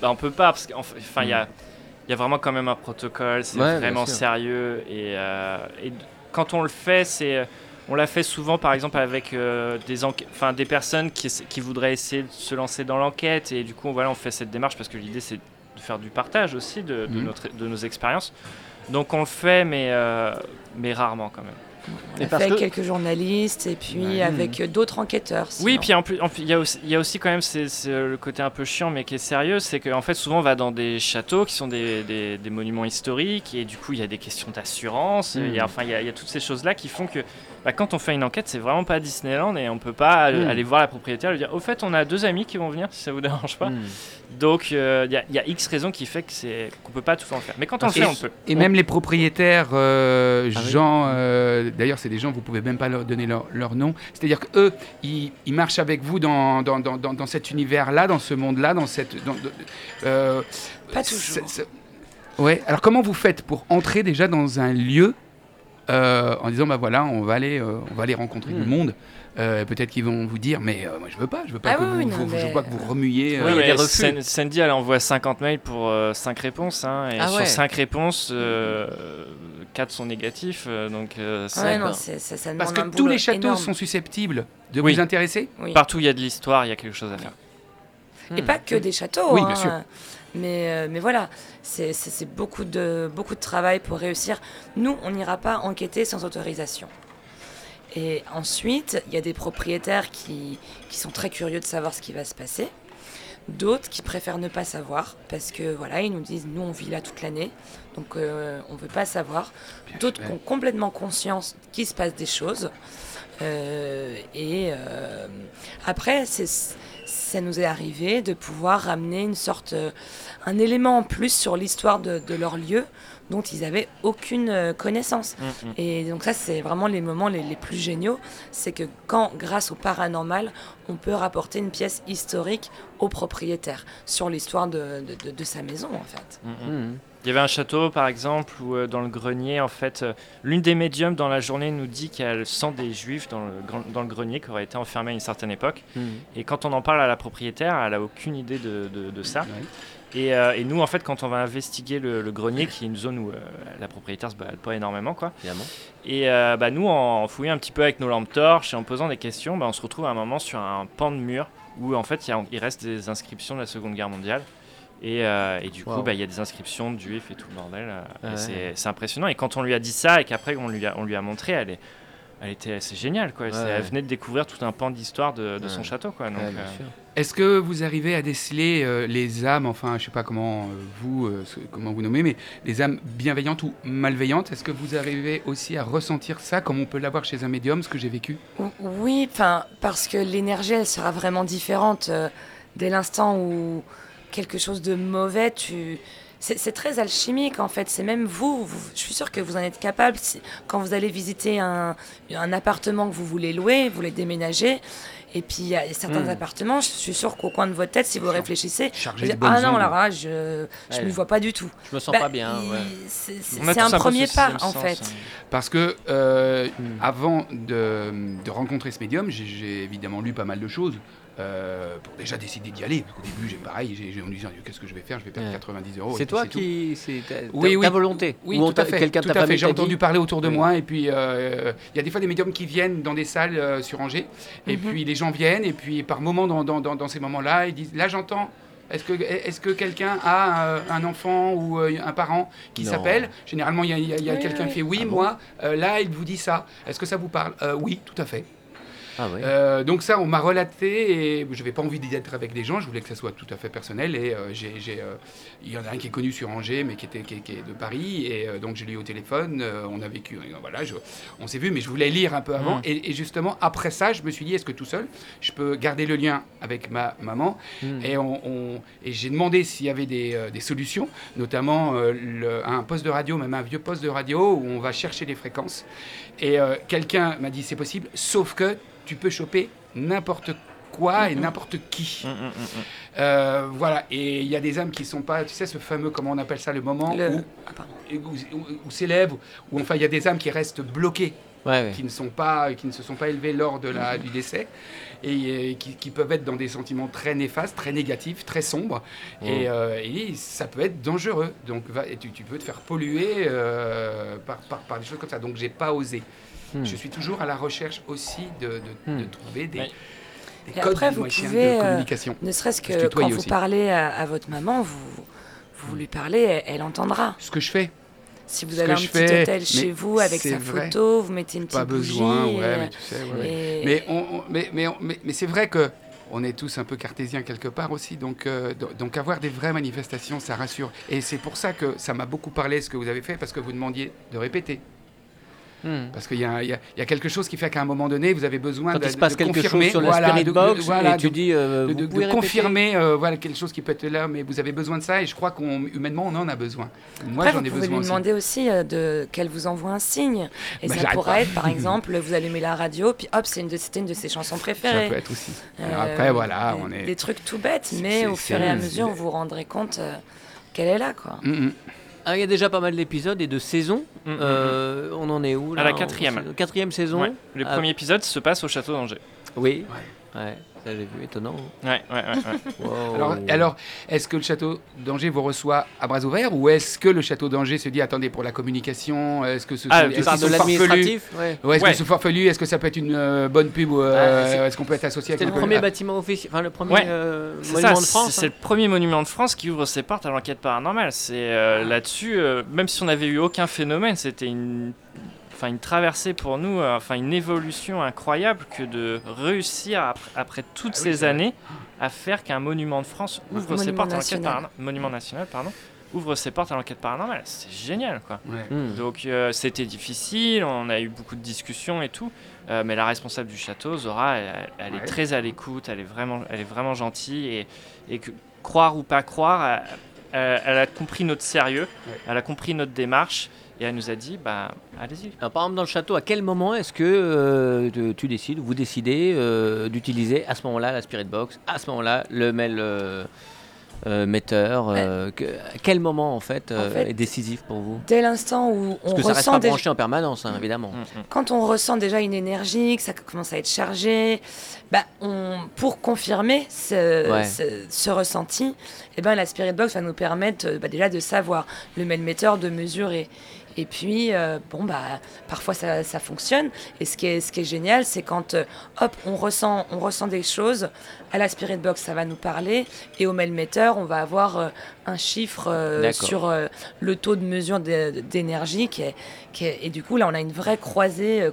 bah, on peut pas parce qu'enfin, il y a, il y a vraiment quand même un protocole, c'est vraiment sérieux et, euh, et quand on le fait, c'est on l'a fait souvent par exemple avec euh, des, enquê- enfin, des personnes qui, qui voudraient essayer de se lancer dans l'enquête et du coup voilà, on fait cette démarche parce que l'idée c'est de faire du partage aussi de, de Mhm. notre, de nos expériences. Donc on le fait mais, euh, mais rarement quand même. On Et que- avec quelques journalistes et puis Ouais. avec euh, d'autres enquêteurs. Oui, puis en plus, il y, a aussi- il y a aussi quand même c'est, c'est le côté un peu chiant, mais qui est sérieux, c'est qu'en fait, souvent, on va dans des châteaux qui sont des, des- des monuments historiques, et du coup, il y a des questions d'assurance, a, enfin, il y, a, il y a toutes ces choses-là qui font que bah, quand on fait une enquête, c'est vraiment pas Disneyland, et on peut pas euh, Mm. aller voir la propriétaire et lui dire, au fait, on a deux amis qui vont venir, si ça vous dérange pas. Hmm. Donc, euh, il y, a, il y a X raisons qui fait que c'est, qu'on peut pas tout en faire. Mais quand on le Et- fait, on peut. Et même les propriétaires, euh, Ah gens, euh, d'ailleurs c'est des gens, vous pouvez même pas leur donner leur, leur nom, c'est-à-dire qu'eux, ils, ils marchent avec vous dans, dans, dans, dans- dans cet univers-là, dans ce monde-là, dans cette... dans- euh, Pas toujours. c'est- Ouais, alors comment vous faites pour entrer déjà dans un lieu euh, en disant, bah voilà, on va aller, euh, on va aller rencontrer Hmm. du monde Euh, Peut-être qu'ils vont vous dire, mais euh, moi je veux pas, je veux pas Ah que oui, vous, oui, non, vous- je veux pas que vous remuiez. Oui, mais refus. San- Sandy, elle envoie 50 mails pour 5 réponses. hein, et Ah sur ouais. 5 réponses, 4 sont négatifs. donc, Ouais, non, ça, ça Parce que tous les châteaux énorme. sont susceptibles de Oui. vous intéresser? Oui. Partout où il y a de l'histoire, il y a quelque chose à faire. Et Hmm. pas que des châteaux. Oui, hein. bien sûr. Mais, euh, mais voilà, c'est beaucoup de, beaucoup de travail pour réussir. Nous, on n'ira pas enquêter sans autorisation. Et ensuite, il y a des propriétaires qui, qui sont très curieux de savoir ce qui va se passer. D'autres qui préfèrent ne pas savoir parce que voilà, ils nous disent nous on vit là toute l'année, donc euh, on veut pas savoir. D'autres qui ont complètement conscience qu'il se passe des choses. Euh, et euh, après, c'est- ça nous est arrivé de pouvoir ramener une sorte, euh, un élément en plus sur l'histoire de, de leur lieu dont ils avaient aucune euh, connaissance. Mm, mm. Et donc ça, c'est vraiment les moments les, les plus géniaux, c'est que quand, grâce au paranormal, on peut rapporter une pièce historique au propriétaire sur l'histoire de, de- de- de sa maison, en fait. Mm. Il y avait un château, par exemple, où euh, dans le grenier, en fait, euh, l'une des médiums dans la journée nous dit qu'il y a le sang des juifs dans le, gren- dans le grenier qui aurait été enfermé à une certaine époque. Hmm. Et quand on en parle à la propriétaire, elle a aucune idée de, de- de ça. Ouais. Et, euh, et nous, en fait, quand on va investiguer le, le grenier, qui est une zone où la propriétaire se balade pas énormément, quoi. Évidemment. Et bah, nous, en fouillant un petit peu avec nos lampes torches et en posant des questions, bah, on se retrouve à un moment sur un pan de mur où en fait il reste des inscriptions de la Seconde Guerre mondiale. Et, euh, et du coup, Wow. bah, il y a des inscriptions de juifs et tout le bordel. euh, Ah ouais. c'est- impressionnant. Et quand on lui a dit ça et qu'après on lui a, on lui a montré, elle, est, elle était, c'est génial. Quoi. C'est- Ouais. Elle venait de découvrir tout un pan d'histoire de, de son château. Quoi. Donc, euh. Est-ce que vous arrivez à déceler euh, les âmes, enfin, je sais pas comment vous, euh, comment vous nommez, mais les âmes bienveillantes ou malveillantes Est-ce que vous arrivez aussi à ressentir ça, comme on peut l'avoir chez un médium, ce que j'ai vécu? Ou- Oui, enfin, parce que l'énergie, elle sera vraiment différente euh, dès l'instant où quelque chose de mauvais, tu... C'est très alchimique en fait, c'est même vous, vous- je suis sûre que vous en êtes capable, si- quand vous allez visiter un, un appartement que vous voulez louer, vous voulez déménager, et puis il y a certains Hmm. appartements, je suis sûre qu'au coin de votre tête, si vous réfléchissez, vous dites, ah non, alors là, je ne Ouais. m'y vois pas du tout. Je me sens Bah, pas bien. ouais. C'est un premier pas en sens, fait. hein. Parce que euh, Hmm. avant de, de rencontrer ce médium, j'ai évidemment lu pas mal de choses. Euh, pour déjà décider d'y aller. Parce qu'au début, j'ai pareil, j'ai me disait qu'est-ce que je vais faire? Je vais perdre Ouais. 90 euros. C'est toi qui. C'est ta, Oui, ta- oui. ta volonté? Oui, Ou tout à fait. Quelqu'un tout ta à fait. J'ai entendu parler autour de Oui. moi. Et puis, euh, il y a des fois des médiums qui viennent dans des salles euh, sur Angers. Et Mhm. puis, les gens viennent. Et puis, par moment, dans, dans, dans, dans ces moments-là, ils disent Là, j'entends. Est-ce que, est que quelqu'un a euh, un enfant ou un parent qui s'appelle? Généralement, il y a, Oui, quelqu'un oui. qui fait Oui, Ah bon? moi, euh, là, il vous dit ça. Est-ce que ça vous parle? Euh, Oui, tout à fait. Ah oui. Euh, donc ça, on m'a relaté et je n'avais pas envie d'être avec des gens. Je voulais que ça soit tout à fait personnel. Et euh, j'ai, euh, il y en a un qui est connu sur Angers, mais qui était qui est, qui est de Paris. Et euh, donc je l'ai eu au téléphone. on a vécu. voilà, je- on s'est vu, mais je voulais lire un peu avant. Mm. Et, et justement après ça, je me suis dit, est-ce que tout seul, je peux garder le lien avec ma maman Hmm. Et, on, on- et j'ai demandé s'il y avait des, des solutions, notamment le- un poste de radio, même un vieux poste de radio où on va chercher des fréquences. Et quelqu'un m'a dit c'est possible, sauf que tu peux choper n'importe quoi et n'importe qui. Mm, mm, mm, mm. Euh, voilà, et il y a des âmes qui sont pas, tu sais, ce fameux, comment on appelle ça, le moment Le- où, Ah, où, où- où s'élèvent, où enfin il y a des âmes qui restent bloquées, Ouais, ouais. qui ne, sont pas, qui ne se sont pas élevées lors de la, du décès, et qui, qui peuvent être dans des sentiments très néfastes, très négatifs, très sombres, et, euh, et ça peut être dangereux. Donc va- et tu, tu peux te faire polluer euh, par, par, par des choses comme ça. Donc j'ai pas osé. Hmm. Je suis toujours à la recherche aussi de, de, de Hmm. trouver des, codes après, vous pouvez, de euh, communication. Ne serait-ce que quand vous parlez à, à votre maman, vous, vous lui parlez, elle, elle entendra. Ce que je fais. Si vous avez un petit fais, hôtel chez vous avec sa vrai. photo, vous mettez une petite Pas bougie. besoin, ouais, mais tu sais, ouais, ouais. et- Mais, on, on- mais, mais, on- mais, mais c'est vrai que on est tous un peu cartésiens quelque part aussi, donc, euh, do- donc avoir des vraies manifestations, ça rassure. Et c'est pour ça que ça m'a beaucoup parlé ce que vous avez fait, parce que vous demandiez de répéter. Hmm. Parce qu'il y, a- y y quelque chose qui fait qu'à un moment donné, vous avez besoin Quand de, il se passe de quelque confirmer, chose sur la voilà, Spirit de- de- Box, voilà, et tu de- dis, euh, de, vous de- pouvez de répéter confirmer euh, voilà, quelque chose qui peut être là, mais vous avez besoin de ça, et je crois qu'on humainement, on en a besoin. Moi, j'en vous ai pouvez besoin lui aussi. demander aussi euh, de qu'elle vous envoie un signe. Et Bah, ça pourrait pas. être, par exemple, vous allumez la radio, puis hop, c'est une de, c'était une de ses chansons Ça préférées. peut être aussi. Euh, après, voilà, des- on est. Des trucs tout bêtes, mais au fur et à mesure, vous vous rendrez compte euh, qu'elle est là, quoi. Mm, mm. Ah, il y a déjà pas mal d'épisodes et de saisons. Mm, mm, mm. Euh, on en est où là À la quatrième. Quatrième saison. Ouais. Le Ah. premier épisode se passe au château d'Angers. Oui. Ouais. Ça j'ai vu, étonnant. Ouais, ouais, ouais. ouais. Wow. Alors, alors est-ce que le château d'Angers vous reçoit à bras ouverts ou est-ce que le château d'Angers se dit attendez pour la communication Est-ce que ce Ah, tu parles de l'administratif ouais. Ouais, est-ce Ouais. que c'est farfelu Est-ce que ça peut être une euh, bonne pub ou euh, Ah, c'est- est-ce qu'on peut être associé avec le un- premier Ah, bâtiment officiel, enfin le premier Ouais, euh, C'est monument ça, de France. c'est c'est hein. le premier monument de France qui ouvre ses portes à l'enquête paranormale. C'est euh, là-dessus, euh, même si on n'avait eu aucun phénomène, c'était une, enfin une traversée pour nous, euh, enfin une évolution incroyable que de réussir après, après toutes Ah oui, ces années à faire qu'un monument de France ouvre ses portes à l'enquête paranormale, monument national, pardon, ouvre ses portes à l'enquête paranormale. C'est génial, quoi. Ouais. Hmm. Donc euh, c'était difficile, on a eu beaucoup de discussions et tout, euh, mais la responsable du château, Zora, elle, elle est très à l'écoute, elle est vraiment, elle est vraiment gentille et, et que croire ou pas croire, elle, elle- elle a compris notre sérieux, Ouais. elle a compris notre démarche et elle nous a dit, bah allez-y. Par exemple, dans le château, à quel moment est-ce que euh, tu- tu décides, vous décidez euh, d'utiliser à ce moment-là la Spirit Box, à ce moment-là le mail euh, euh, metteur euh, que- À quel moment en fait, euh, fait, est décisif pour vous? Dès l'instant où on Parce que ça reste pas déjà- branché en permanence, hein, évidemment. Mm, mm. quand on ressent déjà une énergie, que ça commence à être chargé, bah, on, pour confirmer ce, Ouais. ce- ce ressenti, eh ben, la Spirit Box va nous permettre bah, déjà de savoir le mail-metteur, de mesurer. Et puis, euh, bon, bah, parfois ça, ça fonctionne. Et ce qui est, ce qui est génial, c'est quand, euh, hop, on ressent, on ressent des choses, à la Spirit Box, ça va nous parler. Et au mail-metteur, on va avoir euh, un chiffre euh, sur euh, le taux de mesure d'é- d'énergie. Qui est, qui est- et du coup, là, on a une vraie croisée euh,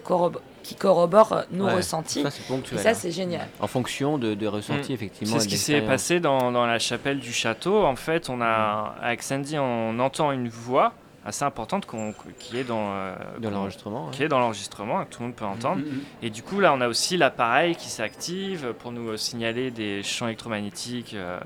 qui corrobore nos Ouais. ressentis. Ça, c'est Et ça, hein. c'est génial. En fonction de, de ressenti, Mm. effectivement. C'est ce qui s'est passé dans, dans la chapelle du château. En fait, on a, avec Sandy, on entend une voix assez importante qu'on- qui est dans, euh, l'enregistrement. qui est dans l'enregistrement, que tout le monde peut entendre. Mm, mm. Et du coup, là, on a aussi l'appareil qui s'active pour nous euh, signaler des champs électromagnétiques euh,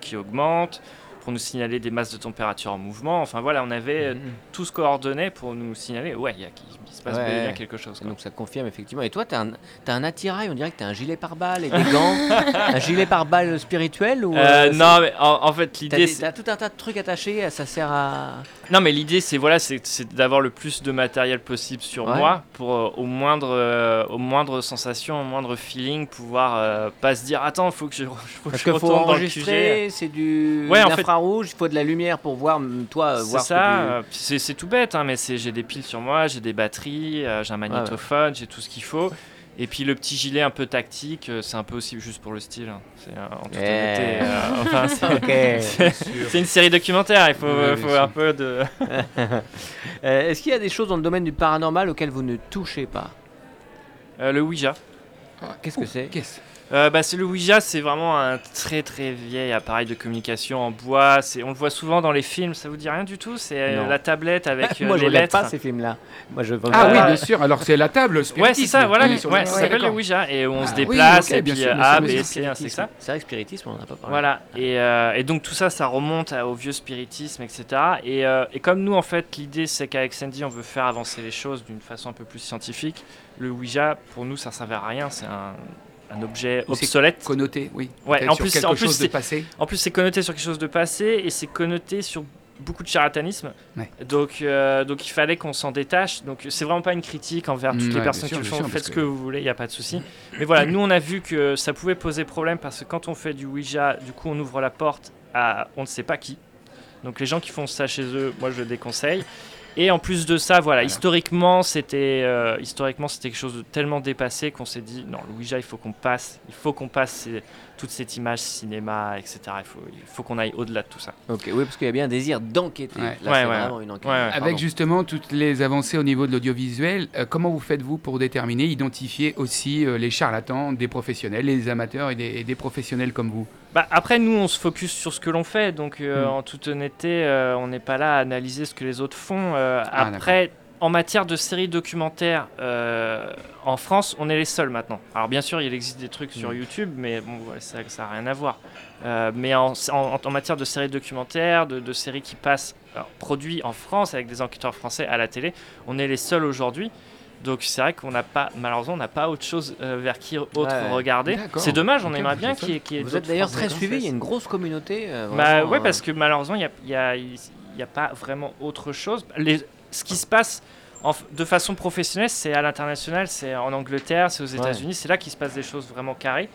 qui augmentent, pour nous signaler des masses de température en mouvement. Enfin voilà, on avait euh, tout ce coordonné pour nous signaler, ouais, il y a- il se passe Ouais. bien quelque chose. Quoi. Donc ça confirme effectivement. Et toi, tu as, un attirail, on dirait que tu as un gilet pare-balles et des gants. un gilet pare-balles spirituel ou, Euh, euh, non, mais en, en fait, l'idée, des- c'est- t'as tout un tas de trucs attachés, ça sert à. Non, mais l'idée, c'est voilà, c'est, d'avoir le plus de matériel possible sur Ouais. moi pour euh, au moindre, euh, au moindre sensation, au moindre feeling, pouvoir euh, pas se dire, attends, faut que je, faut que Parce je qu'il faut enregistrer, c'est du Ouais, infrarouge, il faut de la lumière pour voir, toi, euh, C'est voir ce ça, que c'est, tout bête, hein, mais j'ai des piles sur moi, j'ai des batteries, euh, j'ai un magnétophone, j'ai tout ce qu'il faut. Et puis le petit gilet un peu tactique, euh, c'est un peu aussi juste pour le style. hein. C'est euh, en toute Yeah. honnêteté, euh, enfin, tu- c'est, Ok. c'est une série documentaire, il faut, Ouais, un peu de... Euh, Est-ce qu'il y a des choses dans le domaine du paranormal auxquelles vous ne touchez pas? Euh, le Ouija. Qu'est-ce que c'est? Qu'est-ce Euh, bah, c'est le Ouija, c'est vraiment un très très vieil appareil de communication en bois. C'est, on le voit souvent dans les films, ça vous dit rien du tout? C'est euh, la tablette avec euh, Moi, je les lettres. pas ces films-là. Moi, je Ah oui, bien sûr. Alors c'est la table Ouais, spiritisme. c'est ça, voilà, le- ouais, ça s'appelle le. Ouija. Et on Ah se oui, déplace, ok, et bien puis sûr, euh, A, B. C, c'est ça. C'est vrai que spiritisme, on n'en a pas parlé. Voilà, et, euh, et donc tout ça, ça remonte au vieux spiritisme, etc. Et, euh, et comme nous, en fait, l'idée, c'est qu'avec Sandy, on veut faire avancer les choses d'une façon un peu plus scientifique. Le Ouija, pour nous, ça servait à rien. C'est un, un objet Ou obsolète. Connoté, oui. Ouais, en sur plus- en plus, de c'est- passé. En plus, c'est connoté sur quelque chose de passé et c'est connoté sur beaucoup de charlatanisme. Ouais. Donc, euh, donc il fallait qu'on s'en détache. Donc c'est vraiment pas une critique envers toutes Mm, les ouais, personnes sûr, qui le font. sûr, Faites ce que- que vous voulez, il n'y a pas de souci. Mais voilà, nous on a vu que ça pouvait poser problème parce que quand on fait du Ouija, du coup on ouvre la porte à on ne sait pas qui. Donc les gens qui font ça chez eux, moi je le déconseille. Et en plus de ça, voilà, historiquement c'était euh, historiquement c'était quelque chose de tellement dépassé qu'on s'est dit non, le Ouija il faut qu'on passe, il faut qu'on passe ces- toute cette image cinéma, etc. Il faut, il faut qu'on aille au-delà de tout ça. Ok, oui, parce qu'il y a bien un désir d'enquêter. Ouais. Là, Ouais, c'est ouais. vraiment une enquête. Ouais, ouais. Avec justement toutes les avancées au niveau de l'audiovisuel, euh, comment vous faites-vous pour déterminer, identifier aussi euh, les charlatans des professionnels, les amateurs et des, et des professionnels comme vous? Bah, après, nous, on se focus sur ce que l'on fait. Donc, euh, Mm. en toute honnêteté, euh, on n'est pas là à analyser ce que les autres font. Euh, Ah, après, en matière de séries documentaires, euh, en France, on est les seuls maintenant. Alors, bien sûr, il existe des trucs sur Mm. YouTube, mais bon, ouais, ça n'a rien à voir. Euh, mais en, en- en matière de séries documentaires, de, de séries qui passent, alors, produits en France avec des enquêteurs français à la télé, on est les seuls aujourd'hui. Donc c'est vrai qu'on n'a pas, malheureusement, on n'a pas autre chose euh, vers qui autre Ouais. regarder. C'est dommage, on aimerait bien qu'il y ait, qu'il y ait Vous êtes d'ailleurs très suivi, il y a une grosse communauté. euh, Bah ouais, euh, parce que malheureusement, il n'y a, y a- il y a pas vraiment autre chose. Les, ce qui se passe en de façon professionnelle, c'est à l'international, c'est en Angleterre, c'est aux Ouais. États-Unis, c'est là qu'il se passe des choses vraiment carrées.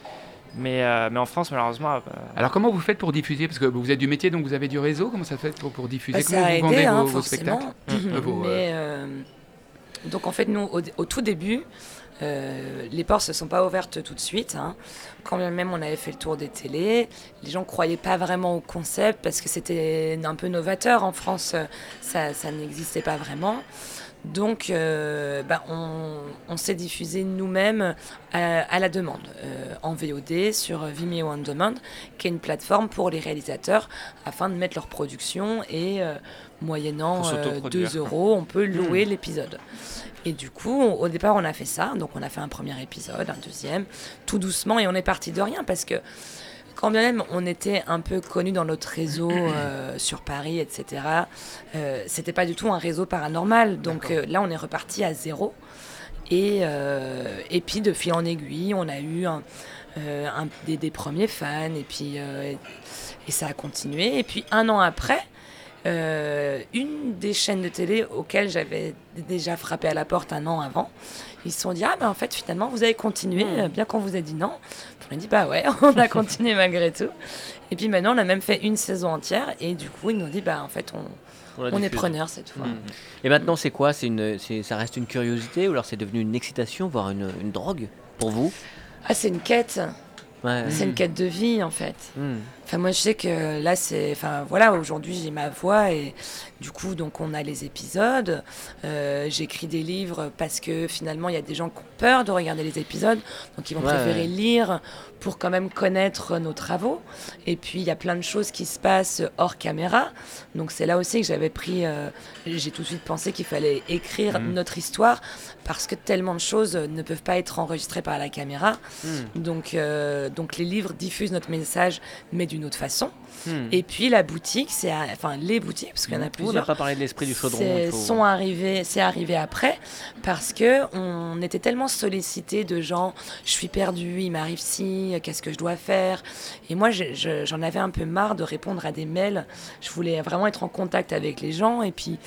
Mais, euh, mais en France, malheureusement, euh, Alors comment vous faites pour diffuser? Parce que vous êtes du métier, donc vous avez du réseau. Comment ça se fait pour, pour diffuser? Bah, Comment vous aidé, vendez hein, vos, spectacles? Euh, vos, euh, Mais, euh, donc en fait, nous, au, au tout début, euh, les portes ne se sont pas ouvertes tout de suite. hein. Quand même on avait fait le tour des télés, les gens croyaient pas vraiment au concept parce que c'était un peu novateur en France, ça, ça n'existait pas vraiment. Donc, euh, bah, on, on s'est diffusé nous-mêmes à, à la demande, euh, en VOD sur Vimeo On Demand, qui est une plateforme pour les réalisateurs afin de mettre leur production et euh, moyennant Pour euh, s'autoproduire. 2 euros, on peut louer l'épisode. Et du coup, au départ, on a fait ça. Donc, on a fait un premier épisode, un deuxième, tout doucement, et on est parti de rien parce que quand bien même on était un peu connu dans notre réseau euh, sur Paris, etc., euh, c'était pas du tout un réseau paranormal. Donc euh, là, on est reparti à zéro. Et, et puis, de fil en aiguille, on a eu un- un- des, des premiers fans, et puis et ça a continué. Et puis, un an après, euh, une des chaînes de télé auxquelles j'avais déjà frappé à la porte un an avant, ils se sont dit Ah, ben en fait, finalement, vous avez continué, euh, bien qu'on vous ait dit non. On a dit Bah ouais, on a continué malgré tout. Et puis maintenant, on a même fait une saison entière, et du coup, ils nous ont dit Bah en fait, on, est preneur cette fois. Mm. Et maintenant, c'est quoi? C'est une, ça reste une curiosité ou alors c'est devenu une excitation, voire une, une drogue pour vous? Ah, c'est une quête, Ouais. c'est une quête de vie en fait. Mm. Enfin, moi, je sais que là, c'est. Enfin, voilà, aujourd'hui, j'ai ma voix et du coup, donc, on a les épisodes. Euh, J'écris des livres parce que finalement, il y a des gens qui ont peur de regarder les épisodes. Donc, ils vont Ouais, préférer ouais. lire pour quand même connaître nos travaux. Et puis, il y a plein de choses qui se passent hors caméra. Donc, c'est là aussi que j'avais pris. euh, j'ai tout de suite pensé qu'il fallait écrire Mhm. notre histoire parce que tellement de choses ne peuvent pas être enregistrées par la caméra. Mm. Donc, euh, donc les livres diffusent notre message, mais d'une autre façon. Mm. Et puis la boutique, c'est enfin les boutiques, parce qu'il y en a On n'a plusieurs. pas parlé de l'esprit du chaudron. faut- sont arrivés, c'est arrivé après parce que on était tellement sollicité de gens, je suis perdu, il m'arrive ci, qu'est-ce que je dois faire? Et moi, je- je- j'en avais un peu marre de répondre à des mails. Je voulais vraiment être en contact avec les gens. Et puis,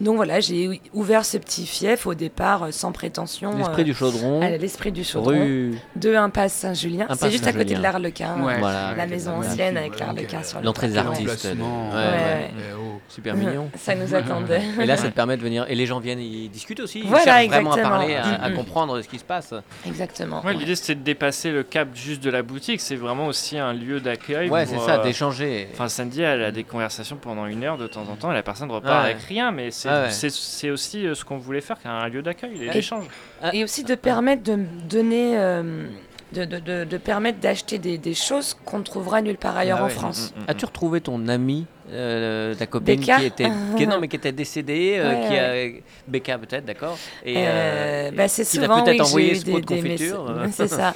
donc voilà, j'ai ouvert ce petit fief au départ euh, sans prétention. L'esprit euh, du chaudron. à l'esprit du chaudron, Rue. de Impasse Saint-Julien. Impasse C'est juste à côté de l'Arlequin. Ouais, Voilà. La maison ancienne avec l'Arlequin euh, L'entrée des artistes. Ouais, ouais. ouais. euh, oh. Super mignon. Ça nous attendait. Et là, ça te permet de venir. Et les gens viennent, ils discutent aussi. Ils Voilà, cherchent vraiment à exactement. parler, à, à comprendre ce qui se passe. Exactement. Ouais, L'idée c'était de dépasser le cap juste de la boutique, c'est vraiment aussi un lieu d'accueil. Ouais, c'est ça, euh, d'échanger. Enfin, Sandy, elle a des conversations pendant une heure de temps en temps et la personne repart Ouais. avec rien, mais c'est Ouais, ouais. c'est- c'est aussi euh, ce qu'on voulait faire, un lieu d'accueil et Et- d'échange. Et aussi de permettre de donner, euh, de, de, de, de permettre d'acheter des, des choses qu'on ne trouvera nulle part ailleurs Ah en ouais. France. Mm, mm, mm. As-tu retrouvé ton ami, euh, ta copine Becca qui était, qui, non, mais qui était décédée, euh, Ouais, qui a, Becca peut-être, d'accord. Et Euh, euh, bah, c'est souvent peut-être oui, envoyé ce eu pot des, de des confiture. C'est ça.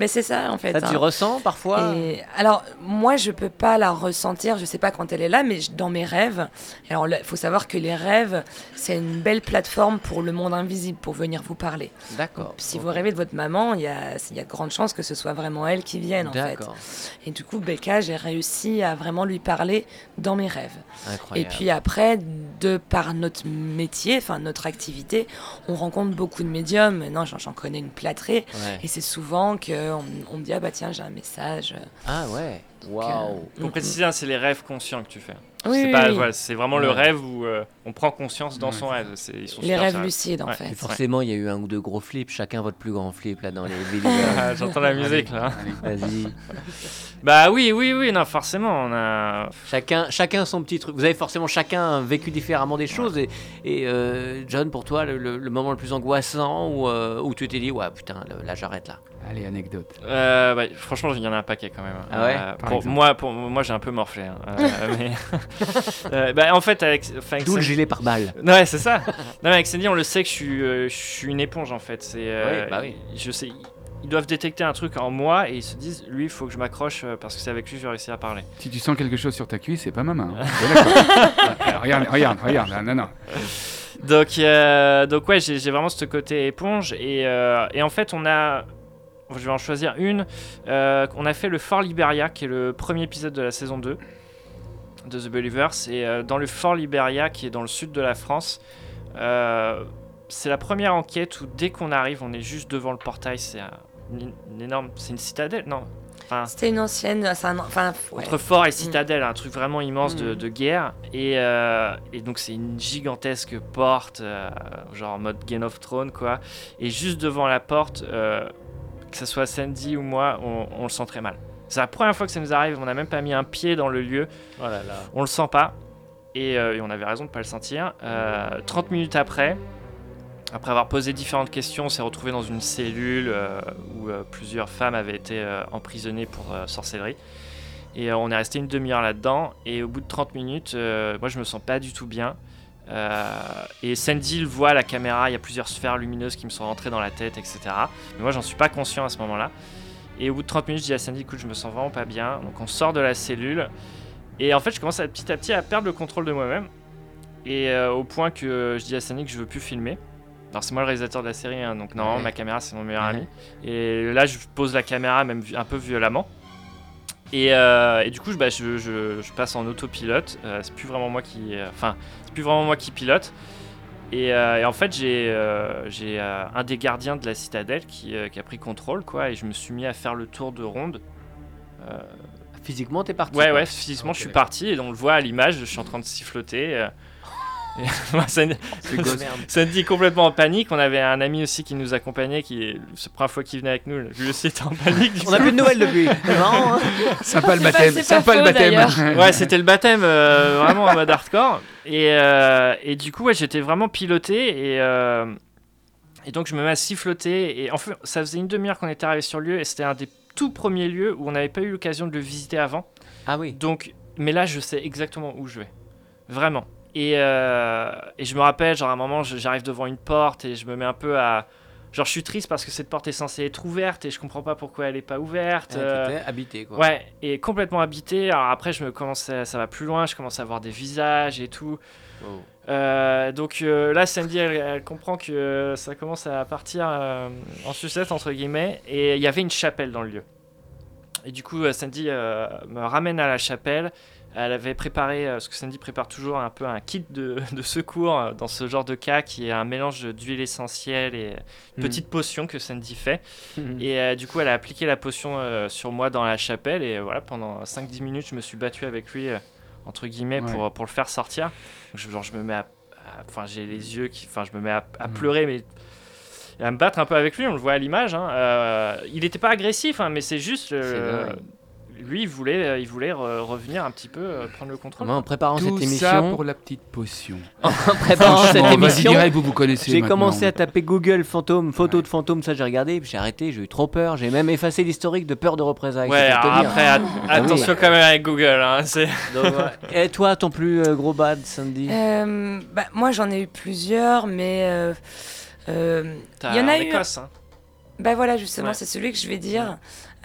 Mais c'est ça en fait. Ça, tu hein. ressens parfois? Et alors, moi, je peux pas la ressentir, je sais pas quand elle est là, mais dans mes rêves. Alors, il faut savoir que les rêves, c'est une belle plateforme pour le monde invisible, pour venir vous parler. D'accord. Si vous rêvez de votre maman, il y a, il y a de grandes chances que ce soit vraiment elle qui vienne, en fait. Et du coup, Becca, j'ai réussi à vraiment lui parler dans mes rêves. Et Incroyable. puis après, de par notre métier, enfin notre activité, on rencontre beaucoup de médiums. Maintenant, j'en connais une plâtrée. Ouais. Et c'est souvent qu'on on me dit, ah bah tiens, j'ai un message. Ah ouais. Waouh. Pour préciser, hein, c'est les rêves conscients que tu fais. Oui, c'est oui, voilà, c'est vraiment le rêve où euh, on prend conscience dans Ouais, son rêve. C'est- ils sont Les super, rêves lucides, en Ouais. fait. Et forcément, il y a eu un ou deux gros flips. Chacun votre plus grand flip là dans les vidéos. Ah, J'entends la musique là. Vas-y. Bah oui, oui, oui, non, forcément, on a. Chacun, chacun son petit truc. Vous avez forcément chacun vécu différemment des choses. Et, et, euh, John, pour toi, le, le- le moment le plus angoissant où, euh, où tu t'es dit, ouais, putain, le- là j'arrête là. Allez, anecdote. Euh, bah, franchement, il y en a un paquet quand même. Ah ouais Euh, Par pour exemple. moi, pour moi, j'ai un peu morflé. hein. Euh, mais... Euh, bah, en fait, avec, enfin, D'où le gilet par balle. Ouais, c'est ça. non, mais avec Sandy, on le sait que je suis, euh, je suis une éponge en fait. C'est, euh, Oui, bah oui. Je sais, ils doivent détecter un truc en moi et ils se disent, lui, il faut que je m'accroche parce que c'est avec lui que je vais réussir à parler. Si tu sens quelque chose sur ta cuisse, c'est pas ma main. hein. Regarde, regarde, regarde. Non, non, non. Donc, euh, donc ouais, j'ai j'ai vraiment ce côté éponge et, euh, et en fait, on a. Je vais en choisir une. Euh, on a fait le Fort Liberia, qui est le premier épisode de la saison 2 de The Believers. Et euh, dans le Fort Liberia, qui est dans le sud de la France, euh, c'est la première enquête où dès qu'on arrive, on est juste devant le portail. C'est un- une, une énorme. C'est une citadelle Non? Enfin, C'était une ancienne. un- Enfin, ouais. entre fort et citadelle, un truc vraiment immense de, Mm. de guerre. Et, euh, et donc c'est une gigantesque porte, euh, genre en mode Game of Thrones quoi. Et juste devant la porte, euh, que ce soit Sandy ou moi, on, on le sent très mal. C'est la première fois que ça nous arrive, on n'a même pas mis un pied dans le lieu, Oh là là. on le sent pas. Et, euh, et on avait raison de pas le sentir. Euh, 30 minutes après, après avoir posé différentes questions, on s'est retrouvé dans une cellule euh, où euh, plusieurs femmes avaient été euh, emprisonnées pour euh, sorcellerie. Et euh, on est resté une demi-heure là-dedans. Et au bout de 30 minutes, euh, moi je me sens pas du tout bien. Euh, et Sandy le voit à la caméra, il y a plusieurs sphères lumineuses qui me sont rentrées dans la tête, etc. Mais moi j'en suis pas conscient à ce moment-là. Et au bout de 30 minutes, je dis à Sandy, écoute, je me sens vraiment pas bien. Donc on sort de la cellule. Et en fait, je commence à, petit à petit à perdre le contrôle de moi-même. Et euh, au point que je dis à Sandy que je veux plus filmer. Alors c'est moi le réalisateur de la série, hein, donc normalement Ouais. ma caméra c'est mon meilleur Ouais. ami. Et là je pose la caméra même un peu violemment. Et, euh, et du coup je, bah, je, je- je passe en autopilote. Euh, c'est plus vraiment moi qui, euh, enfin c'est plus vraiment moi qui pilote. Et, et en fait j'ai j'ai un des gardiens de la citadelle qui, qui a pris contrôle quoi. Et je me suis mis à faire le tour de ronde. Physiquement, t'es parti. Ouais, ouais, physiquement, je suis parti et on le voit à l'image, je suis en train de siffloter. Gosse. Merde. Sandy est complètement en panique. On avait un ami aussi qui nous accompagnait, qui c'est la première fois qu'il venait avec nous. Lui aussi était en panique. On a coup. plus de nouvelles depuis. C'est marrant, hein Sympa le baptême. c'est pas Sympa le baptême. Ouais, c'était le baptême, euh, vraiment en mode hardcore. Et, euh, et du coup, ouais, j'étais vraiment piloté et, euh, et donc je me mets à siffloter. Et en fait, ça faisait une demi-heure qu'on était arrivé sur le lieu et c'était un des tout premiers lieux où on n'avait pas eu l'occasion de le visiter avant. Ah oui. Donc, mais là, je sais exactement où je vais. Vraiment. Et, euh, et je me rappelle, genre, à un moment, j'arrive devant une porte et je me mets un peu à. Genre, je suis triste parce que cette porte est censée être ouverte et je comprends pas pourquoi elle est pas ouverte. Ouais, euh, t'étais habité, quoi. Ouais, et complètement habité. Alors après, je me commence à- ça va plus loin, je commence à voir des visages et tout. Euh, donc euh, là, Sandy, elle, elle comprend que ça commence à partir en sucette, entre guillemets, et il y avait une chapelle dans le lieu. Et du coup, Sandy me ramène à la chapelle. Elle avait préparé, euh, ce que Sandy prépare toujours, un peu un kit de, de secours euh, dans ce genre de cas, qui est un mélange d'huile essentielle et une Mhm. petite potion que Sandy fait. Mhm. Et euh, du coup, elle a appliqué la potion euh, sur moi dans la chapelle. Et voilà, pendant 5-10 minutes, je me suis battu avec lui, euh, entre guillemets, Ouais. pour, pour le faire sortir. Je, genre, je me mets à. Enfin, j'ai les yeux qui. Enfin, je me mets à, à Mhm. pleurer, mais. à me battre un peu avec lui, on le voit à l'image. hein. Euh, il n'était pas agressif, hein, mais c'est juste. euh. Lui, il voulait, euh, il voulait re- revenir un petit peu, euh, prendre le contrôle. Moi, en préparant Tout cette ça émission, pour la petite potion. en préparant cette Franchement, vas-y émission, direct, vous vous connaissez j'ai maintenant. commencé à taper Google fantôme, photo Ouais. de fantôme, ça j'ai regardé, puis j'ai arrêté, j'ai eu trop peur, j'ai même effacé l'historique de peur de représailles. Ouais, c'est pour te alors dire. après, at- Ah attention quand même avec Google. Hein, c'est... Donc, ouais. Et toi, ton plus euh, gros bad, Sandy Euh, bah, moi, j'en ai eu plusieurs, mais euh, euh, T'as il y en a eu. Écosse, hein. Bah voilà, justement, Ouais. c'est celui que je vais dire.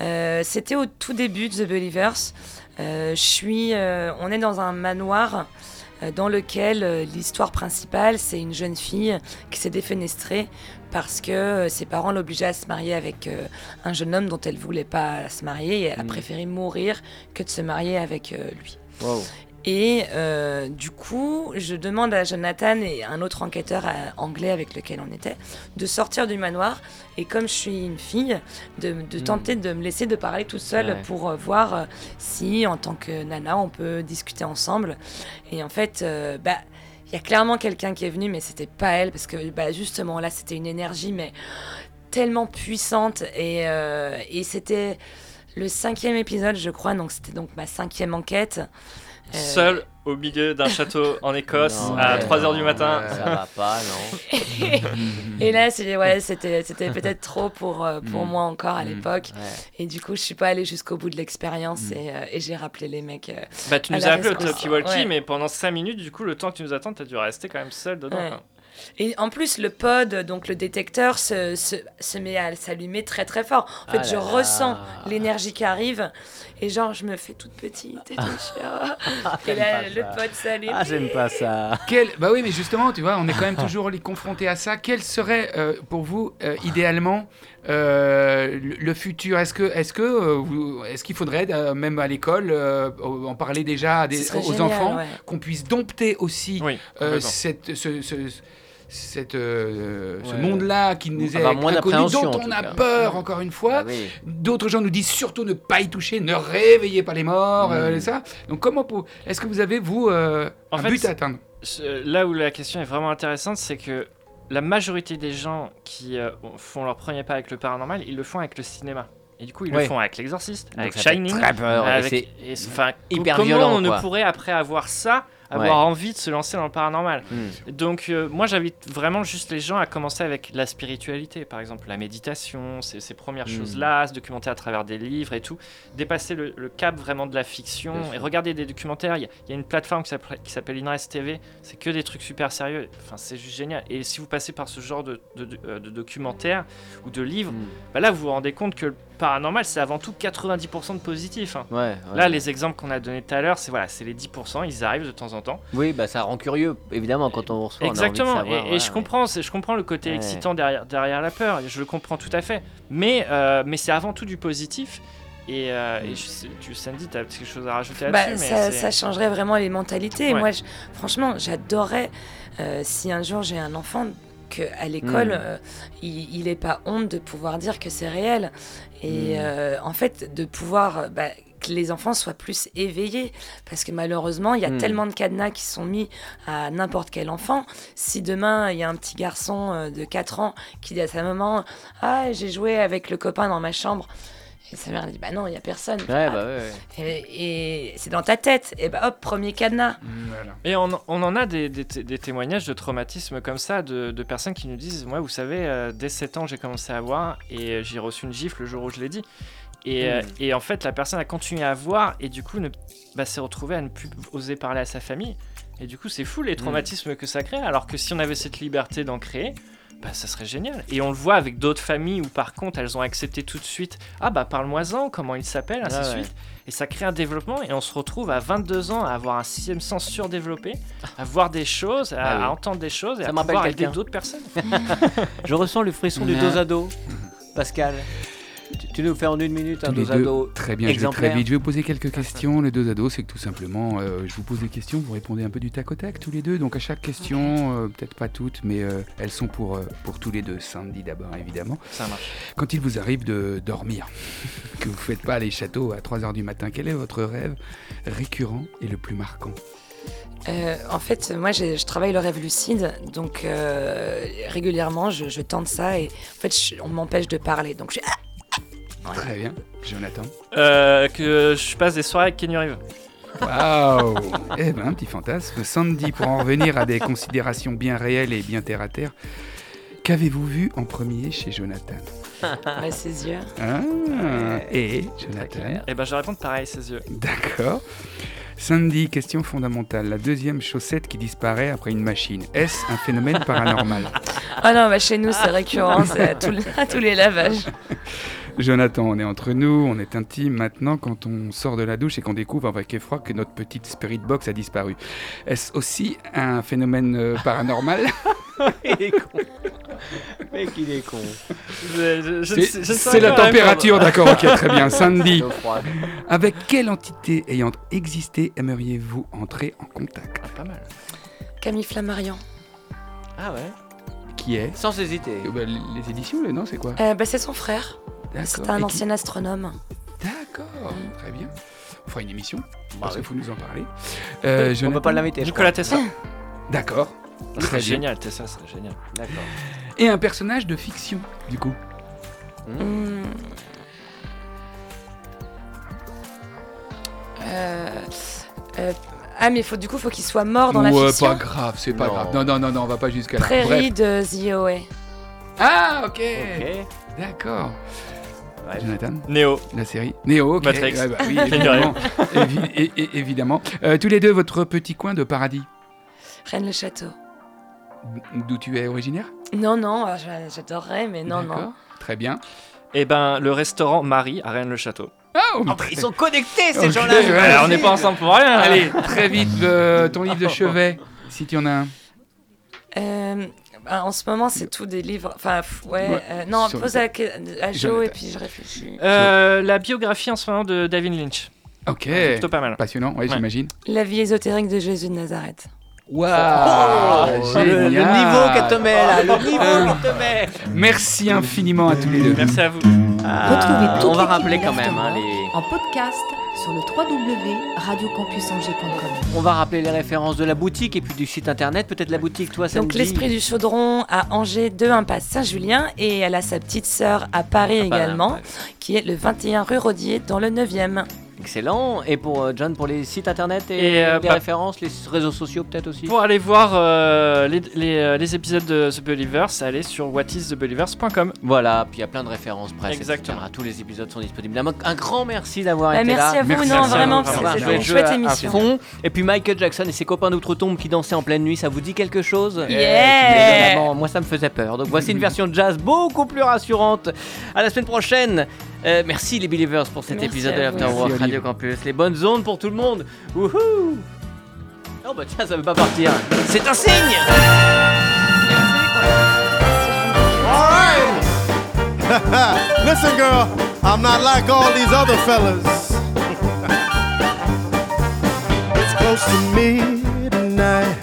Euh, C'était au tout début de The Believers. Euh, je suis, euh, on est dans un manoir dans lequel l'histoire principale, c'est une jeune fille qui s'est défenestrée parce que ses parents l'obligeaient à se marier avec un jeune homme dont elle voulait pas se marier et elle a Mm. préféré mourir que de se marier avec lui. Wow. Et euh, du coup, je demande à Jonathan et un autre enquêteur euh, anglais avec lequel on était de sortir du manoir. Et comme je suis une fille, de, de Hmm. tenter de me laisser de parler toute seule Ouais. pour euh, voir si, en tant que nana, on peut discuter ensemble. Et en fait, euh, bah. Il y a clairement quelqu'un qui est venu, mais c'était pas elle, parce que bah, justement là, c'était une énergie, mais tellement puissante. Et, et c'était le cinquième épisode, je crois, donc c'était donc ma cinquième enquête. Euh, Seul au milieu d'un château en Écosse Non, à ouais, 3h du matin. Ça va pas, non Et là, ouais, c'était peut-être trop pour, euh, pour Mm. moi encore à Mm. l'époque. Ouais. Et du coup, je suis pas allée jusqu'au bout de l'expérience Mm. et, euh, et j'ai rappelé les mecs. euh, Bah, tu nous as appelé au talkie-walkie, Ouais. mais pendant 5 minutes, du coup, le temps que tu nous attends, t'as dû rester quand même seul dedans. Ouais. Et en plus, le pod, donc le détecteur, se, se, se met à s'allumer très très fort. En fait, Ah je là ressens là. l'énergie qui arrive et genre, je me fais toute petite et tout. je ah. et là, pas le ça. pod s'allume. Ah, j'aime pas ça. Quel... Bah oui, mais justement, tu vois, on est quand même toujours les confrontés à ça. Quel serait euh, pour vous, euh, idéalement, euh, le, futur Est-ce que, est-ce que, euh, est-ce qu'il faudrait, euh, même à l'école, euh, en parler déjà à des- aux génial, enfants, ouais. qu'on puisse dompter aussi Oui, euh, cette, ce, ce- cette, euh, ce monde-là qui nous est moins inconnu, dont on a cas. peur, encore une fois. Ah oui. D'autres gens nous disent surtout ne pas y toucher, ne réveillez pas les morts, euh, Mm. ça. Donc comment pour... est-ce que vous avez vous euh, un fait, but à atteindre? Là où la question est vraiment intéressante, c'est que la majorité des gens qui euh, font leur premier pas avec le paranormal, ils le font avec le cinéma. Et du coup, ils Ouais. le font avec L'exorciste, avec Shining. Très peur. et avec- et hyper comment violent, on ne pourrait, après avoir ça, avoir Ouais. envie de se lancer dans le paranormal Hmm. Donc, euh, moi, j'invite vraiment juste les gens à commencer avec la spiritualité, par exemple, la méditation, ces, ces premières Mm. choses-là, se documenter à travers des livres et tout. Dépasser le, le cap vraiment de la fiction Bien sûr. et regarder des documentaires. Il y, a- il y a une plateforme qui s'appelle- Inres TV, c'est que des trucs super sérieux. Enfin, c'est juste génial. Et si vous passez par ce genre de, de, de- euh, de documentaires ou de livres, Hmm. bah là, vous vous rendez compte que paranormal, c'est avant tout 90% de positif. hein. Ouais, ouais. Là, les exemples qu'on a donnés tout à l'heure, c'est voilà, c'est les 10%, ils arrivent de temps en temps. Oui, bah ça rend curieux, évidemment, quand on reçoit. on a envie de Exactement, savoir, et, je comprends, je comprends le côté Ouais. excitant derrière, derrière la peur, je le comprends tout à fait. Mais, euh, mais c'est avant tout du positif. Et, euh, et je tu, Sandy, tu as quelque chose à rajouter Bah, là-dessus ça, mais ça changerait vraiment les mentalités. Ouais. Moi, je- franchement, j'adorerais euh, si un jour j'ai un enfant qu'à l'école, Mm. euh, il n'ait pas honte de pouvoir dire que c'est réel. Et Mm. euh, en fait, de pouvoir euh, bah, que les enfants soient plus éveillés. Parce que malheureusement, il y a Mm. tellement de cadenas qui sont mis à n'importe quel enfant. Si demain, il y a un petit garçon euh, de 4 ans qui dit à sa maman Ah, j'ai joué avec le copain dans ma chambre. Et sa mère dit Bah non, il n'y a personne. Ouais, Ah, bah ouais, ouais. et, et c'est dans ta tête. Et bah hop, premier cadenas. Voilà. Et on, on en a des, des- des témoignages de traumatisme comme ça, de, de personnes qui nous disent Moi, vous savez, euh, dès 7 ans, j'ai commencé à voir et euh, j'ai reçu une gifle le jour où je l'ai dit. Et, euh, Mm. et en fait, la personne a continué à voir et du coup, ne, bah, s'est retrouvée à ne plus oser parler à sa famille. Et du coup, c'est fou les traumatismes que ça crée. Alors que si on avait cette liberté d'en créer, bah, ça serait génial. Et on le voit avec d'autres familles où, par contre, elles ont accepté tout de suite Ah, bah, parle-moi-en, comment il s'appelle, ainsi Ah de ouais. suite. Et ça crée un développement et on se retrouve à 22 ans à avoir un sixième sens surdéveloppé, à voir des choses, à, Ah oui. à entendre des choses et Ça à pouvoir aider d'autres personnes. Je ressens le frisson du Ouais. dos à dos. Pascal, tu, nous fais en une minute un les dos à deux. dos. Très bien, je vais très vite. Je vais vous poser quelques questions. Les deux ados, c'est que tout simplement, euh, je vous pose des questions, vous répondez un peu du tac au tac tous les deux. Donc à chaque question, euh, peut-être pas toutes, mais euh, elles sont pour, euh, pour tous les deux. Sandy d'abord, évidemment. Ça marche. Quand il vous arrive de dormir, que vous ne faites pas les châteaux à 3h du matin, quel est votre rêve récurrent et le plus marquant? Euh, en fait, moi, je travaille le rêve lucide, donc euh, régulièrement, je, je tente ça et en fait, je- on m'empêche de parler. Donc, je, Ouais. Très bien. Jonathan Euh, que je passe des soirées avec Kenny Reeves. Waouh Eh ben, un petit fantasme. Sandy, pour en revenir à des considérations bien réelles et bien terre à terre, qu'avez-vous vu en premier chez Jonathan? Bah, ses yeux. Ah, Et Jonathan? Et ben, je vais répondre pareil, ses yeux. D'accord. Sandy, question fondamentale. La deuxième chaussette qui disparaît après une machine, est-ce un phénomène paranormal? Ah non, bah chez nous, c'est récurrent, c'est à tous les lavages. Jonathan, on est entre nous, on est intime maintenant quand on sort de la douche et qu'on découvre avec effroi que notre petite spirit box a disparu. Est-ce aussi un phénomène euh, paranormal? Il est con. Mec, il est con. C'est la température, d'accord, ok, très bien. Sandy, avec quelle entité ayant existé aimeriez-vous entrer en contact? Pas mal. Camille Flammarion. Ah ouais Qui est? Sans hésiter. Euh, bah, Les éditions, non, c'est quoi? Euh, bah, c'est son frère. C'est un qui- ancien astronome. D'accord, très bien. On fera une émission, Bah parce oui. qu'il faut nous en parler. Euh, On Jonathan peut pas l'inviter, Nicolas Tesla. D'accord. Ce Très serait bien. génial, Tesla serait génial. D'accord. Et un personnage de fiction, du coup. Hmm. Euh, euh, ah, mais faut, du coup, faut qu'il soit mort dans la ouais, fiction. pas grave, c'est pas Non. grave. Non, non, non, non, on va pas jusqu'à là. Prairie Bref. de The OA. Ah, ok. Ok. D'accord. Ouais. Jonathan, Néo. la série Néo, ok. Matrix. Ouais, bah oui, évidemment. Évi- é- é- évidemment. Euh, tous les deux, votre petit coin de paradis. Rennes le Château. D'où tu es originaire? Non, non, euh, j'a- j'adorerais, mais non, non. Très bien. Et ben, le restaurant Marie à Rennes-le-Château. Ah, oh, très- ils sont connectés ces gens-là. ouais. On n'est pas ensemble pour rien. Allez, très vite, euh, ton livre de chevet, si tu en as un. Euh, en ce moment, c'est tout des livres. Enfin, ouais. Ouais, euh, non, pose à, à Jo et puis je réfléchis. Euh, la biographie en ce moment de David Lynch. Ok. C'est plutôt pas mal. Passionnant, oui, Ouais. j'imagine. La vie ésotérique de Jésus de Nazareth. Waouh, Oh, le, niveau qu'elle te met là, le niveau qu'elle te met. Merci infiniment à tous les deux. Merci à vous. Retrouvez on va rappeler quand même hein, les. en podcast sur le www.radiocampusangers.com. On va rappeler les références de la boutique et puis du site internet. Peut-être la boutique, toi, ça Donc l'esprit du chaudron à Angers, 2 impasse Saint-Julien et elle a sa petite sœur à Paris Ah, également, qui est le 21 rue Rodier dans le 9e. Excellent. Et pour euh, John, pour les sites internet et, Et, euh, les bah- références, les réseaux sociaux peut-être aussi? Pour aller voir euh, les, les, les épisodes de The Believers, allez sur whatisthebelievers.com. Voilà, puis il y a plein de références presse, Exactement. etc. Tous les épisodes sont disponibles. Un, un grand merci d'avoir Bah, été merci là. à vous, Merci. non, à vraiment, vous, c'est- vraiment. c'était Jouer une chouette à émission. fond. Et puis Michael Jackson et ses copains d'outre-tombe qui dansaient en pleine nuit, ça vous dit quelque chose? Yeah. Moi, ça me faisait peur. Donc voici une version jazz beaucoup plus rassurante. À la semaine prochaine. Euh, merci les Believers pour cet Merci épisode de l'Afterwork Radio Campus. Les bonnes ondes pour tout le monde. Wouhou Oh bah tiens, ça veut pas partir. C'est un signe All right. Listen, girl, I'm not like all these other fellas. it's close to midnight.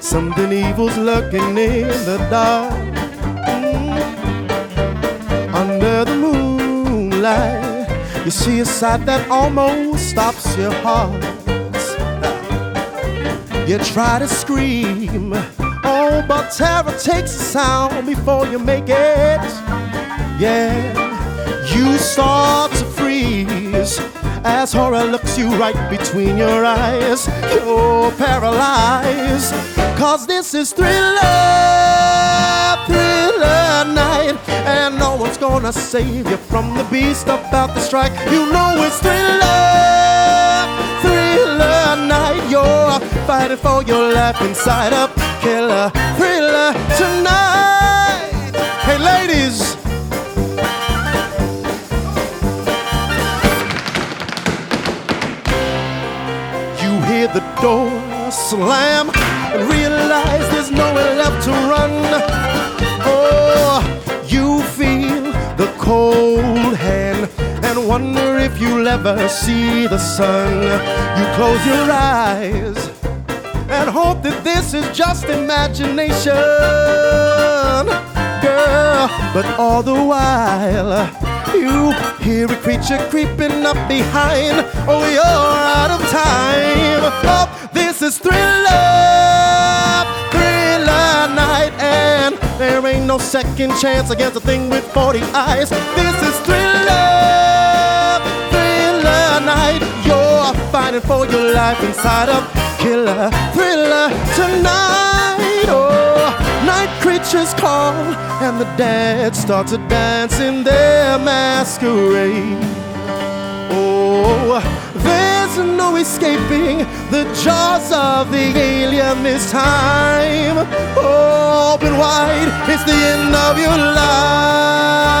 Something evil's lurking in the dark. You see a sight that almost stops your heart. You try to scream, oh, but terror takes a sound before you make it. Yeah, you start to freeze as horror looks you right between your eyes. You're paralyzed, cause this is thriller, and no one's gonna save you from the beast about to strike. You know it's thriller, thriller night. You're fighting for your life inside a killer thriller tonight. Hey, ladies. You hear the door slam and realize there's nowhere left to run. Cold hand and wonder if you'll ever see the sun. You close your eyes and hope that this is just imagination, girl. But all the while, you hear a creature creeping up behind. Oh, you're out of time. Oh, this is thriller, no second chance against a thing with 40 eyes. This is thriller, thriller night. You're fighting for your life inside of killer thriller tonight. Oh, night creatures call, and the dead start to dance in their masquerade. Oh, no escaping the jaws of the alien this time. Open wide, it's the end of your life.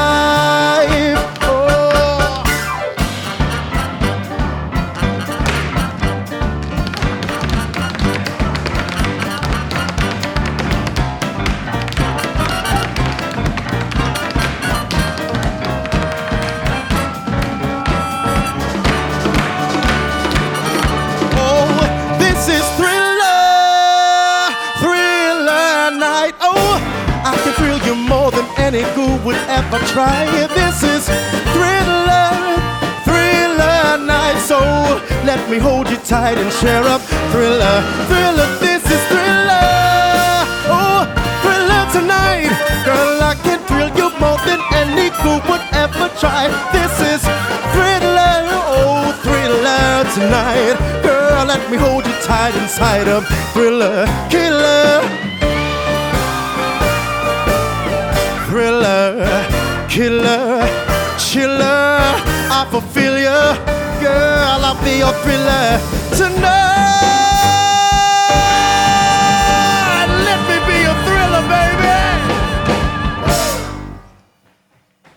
Ever try. This is thriller, thriller night. So let me hold you tight and share up thriller, thriller. This is thriller. Oh, thriller tonight, girl. I can thrill you more than any ghoul would ever try. This is thriller. Oh, thriller tonight, girl. Let me hold you tight inside of thriller, killer. Killer, chiller. I fulfill you, girl. I'll be your thriller tonight.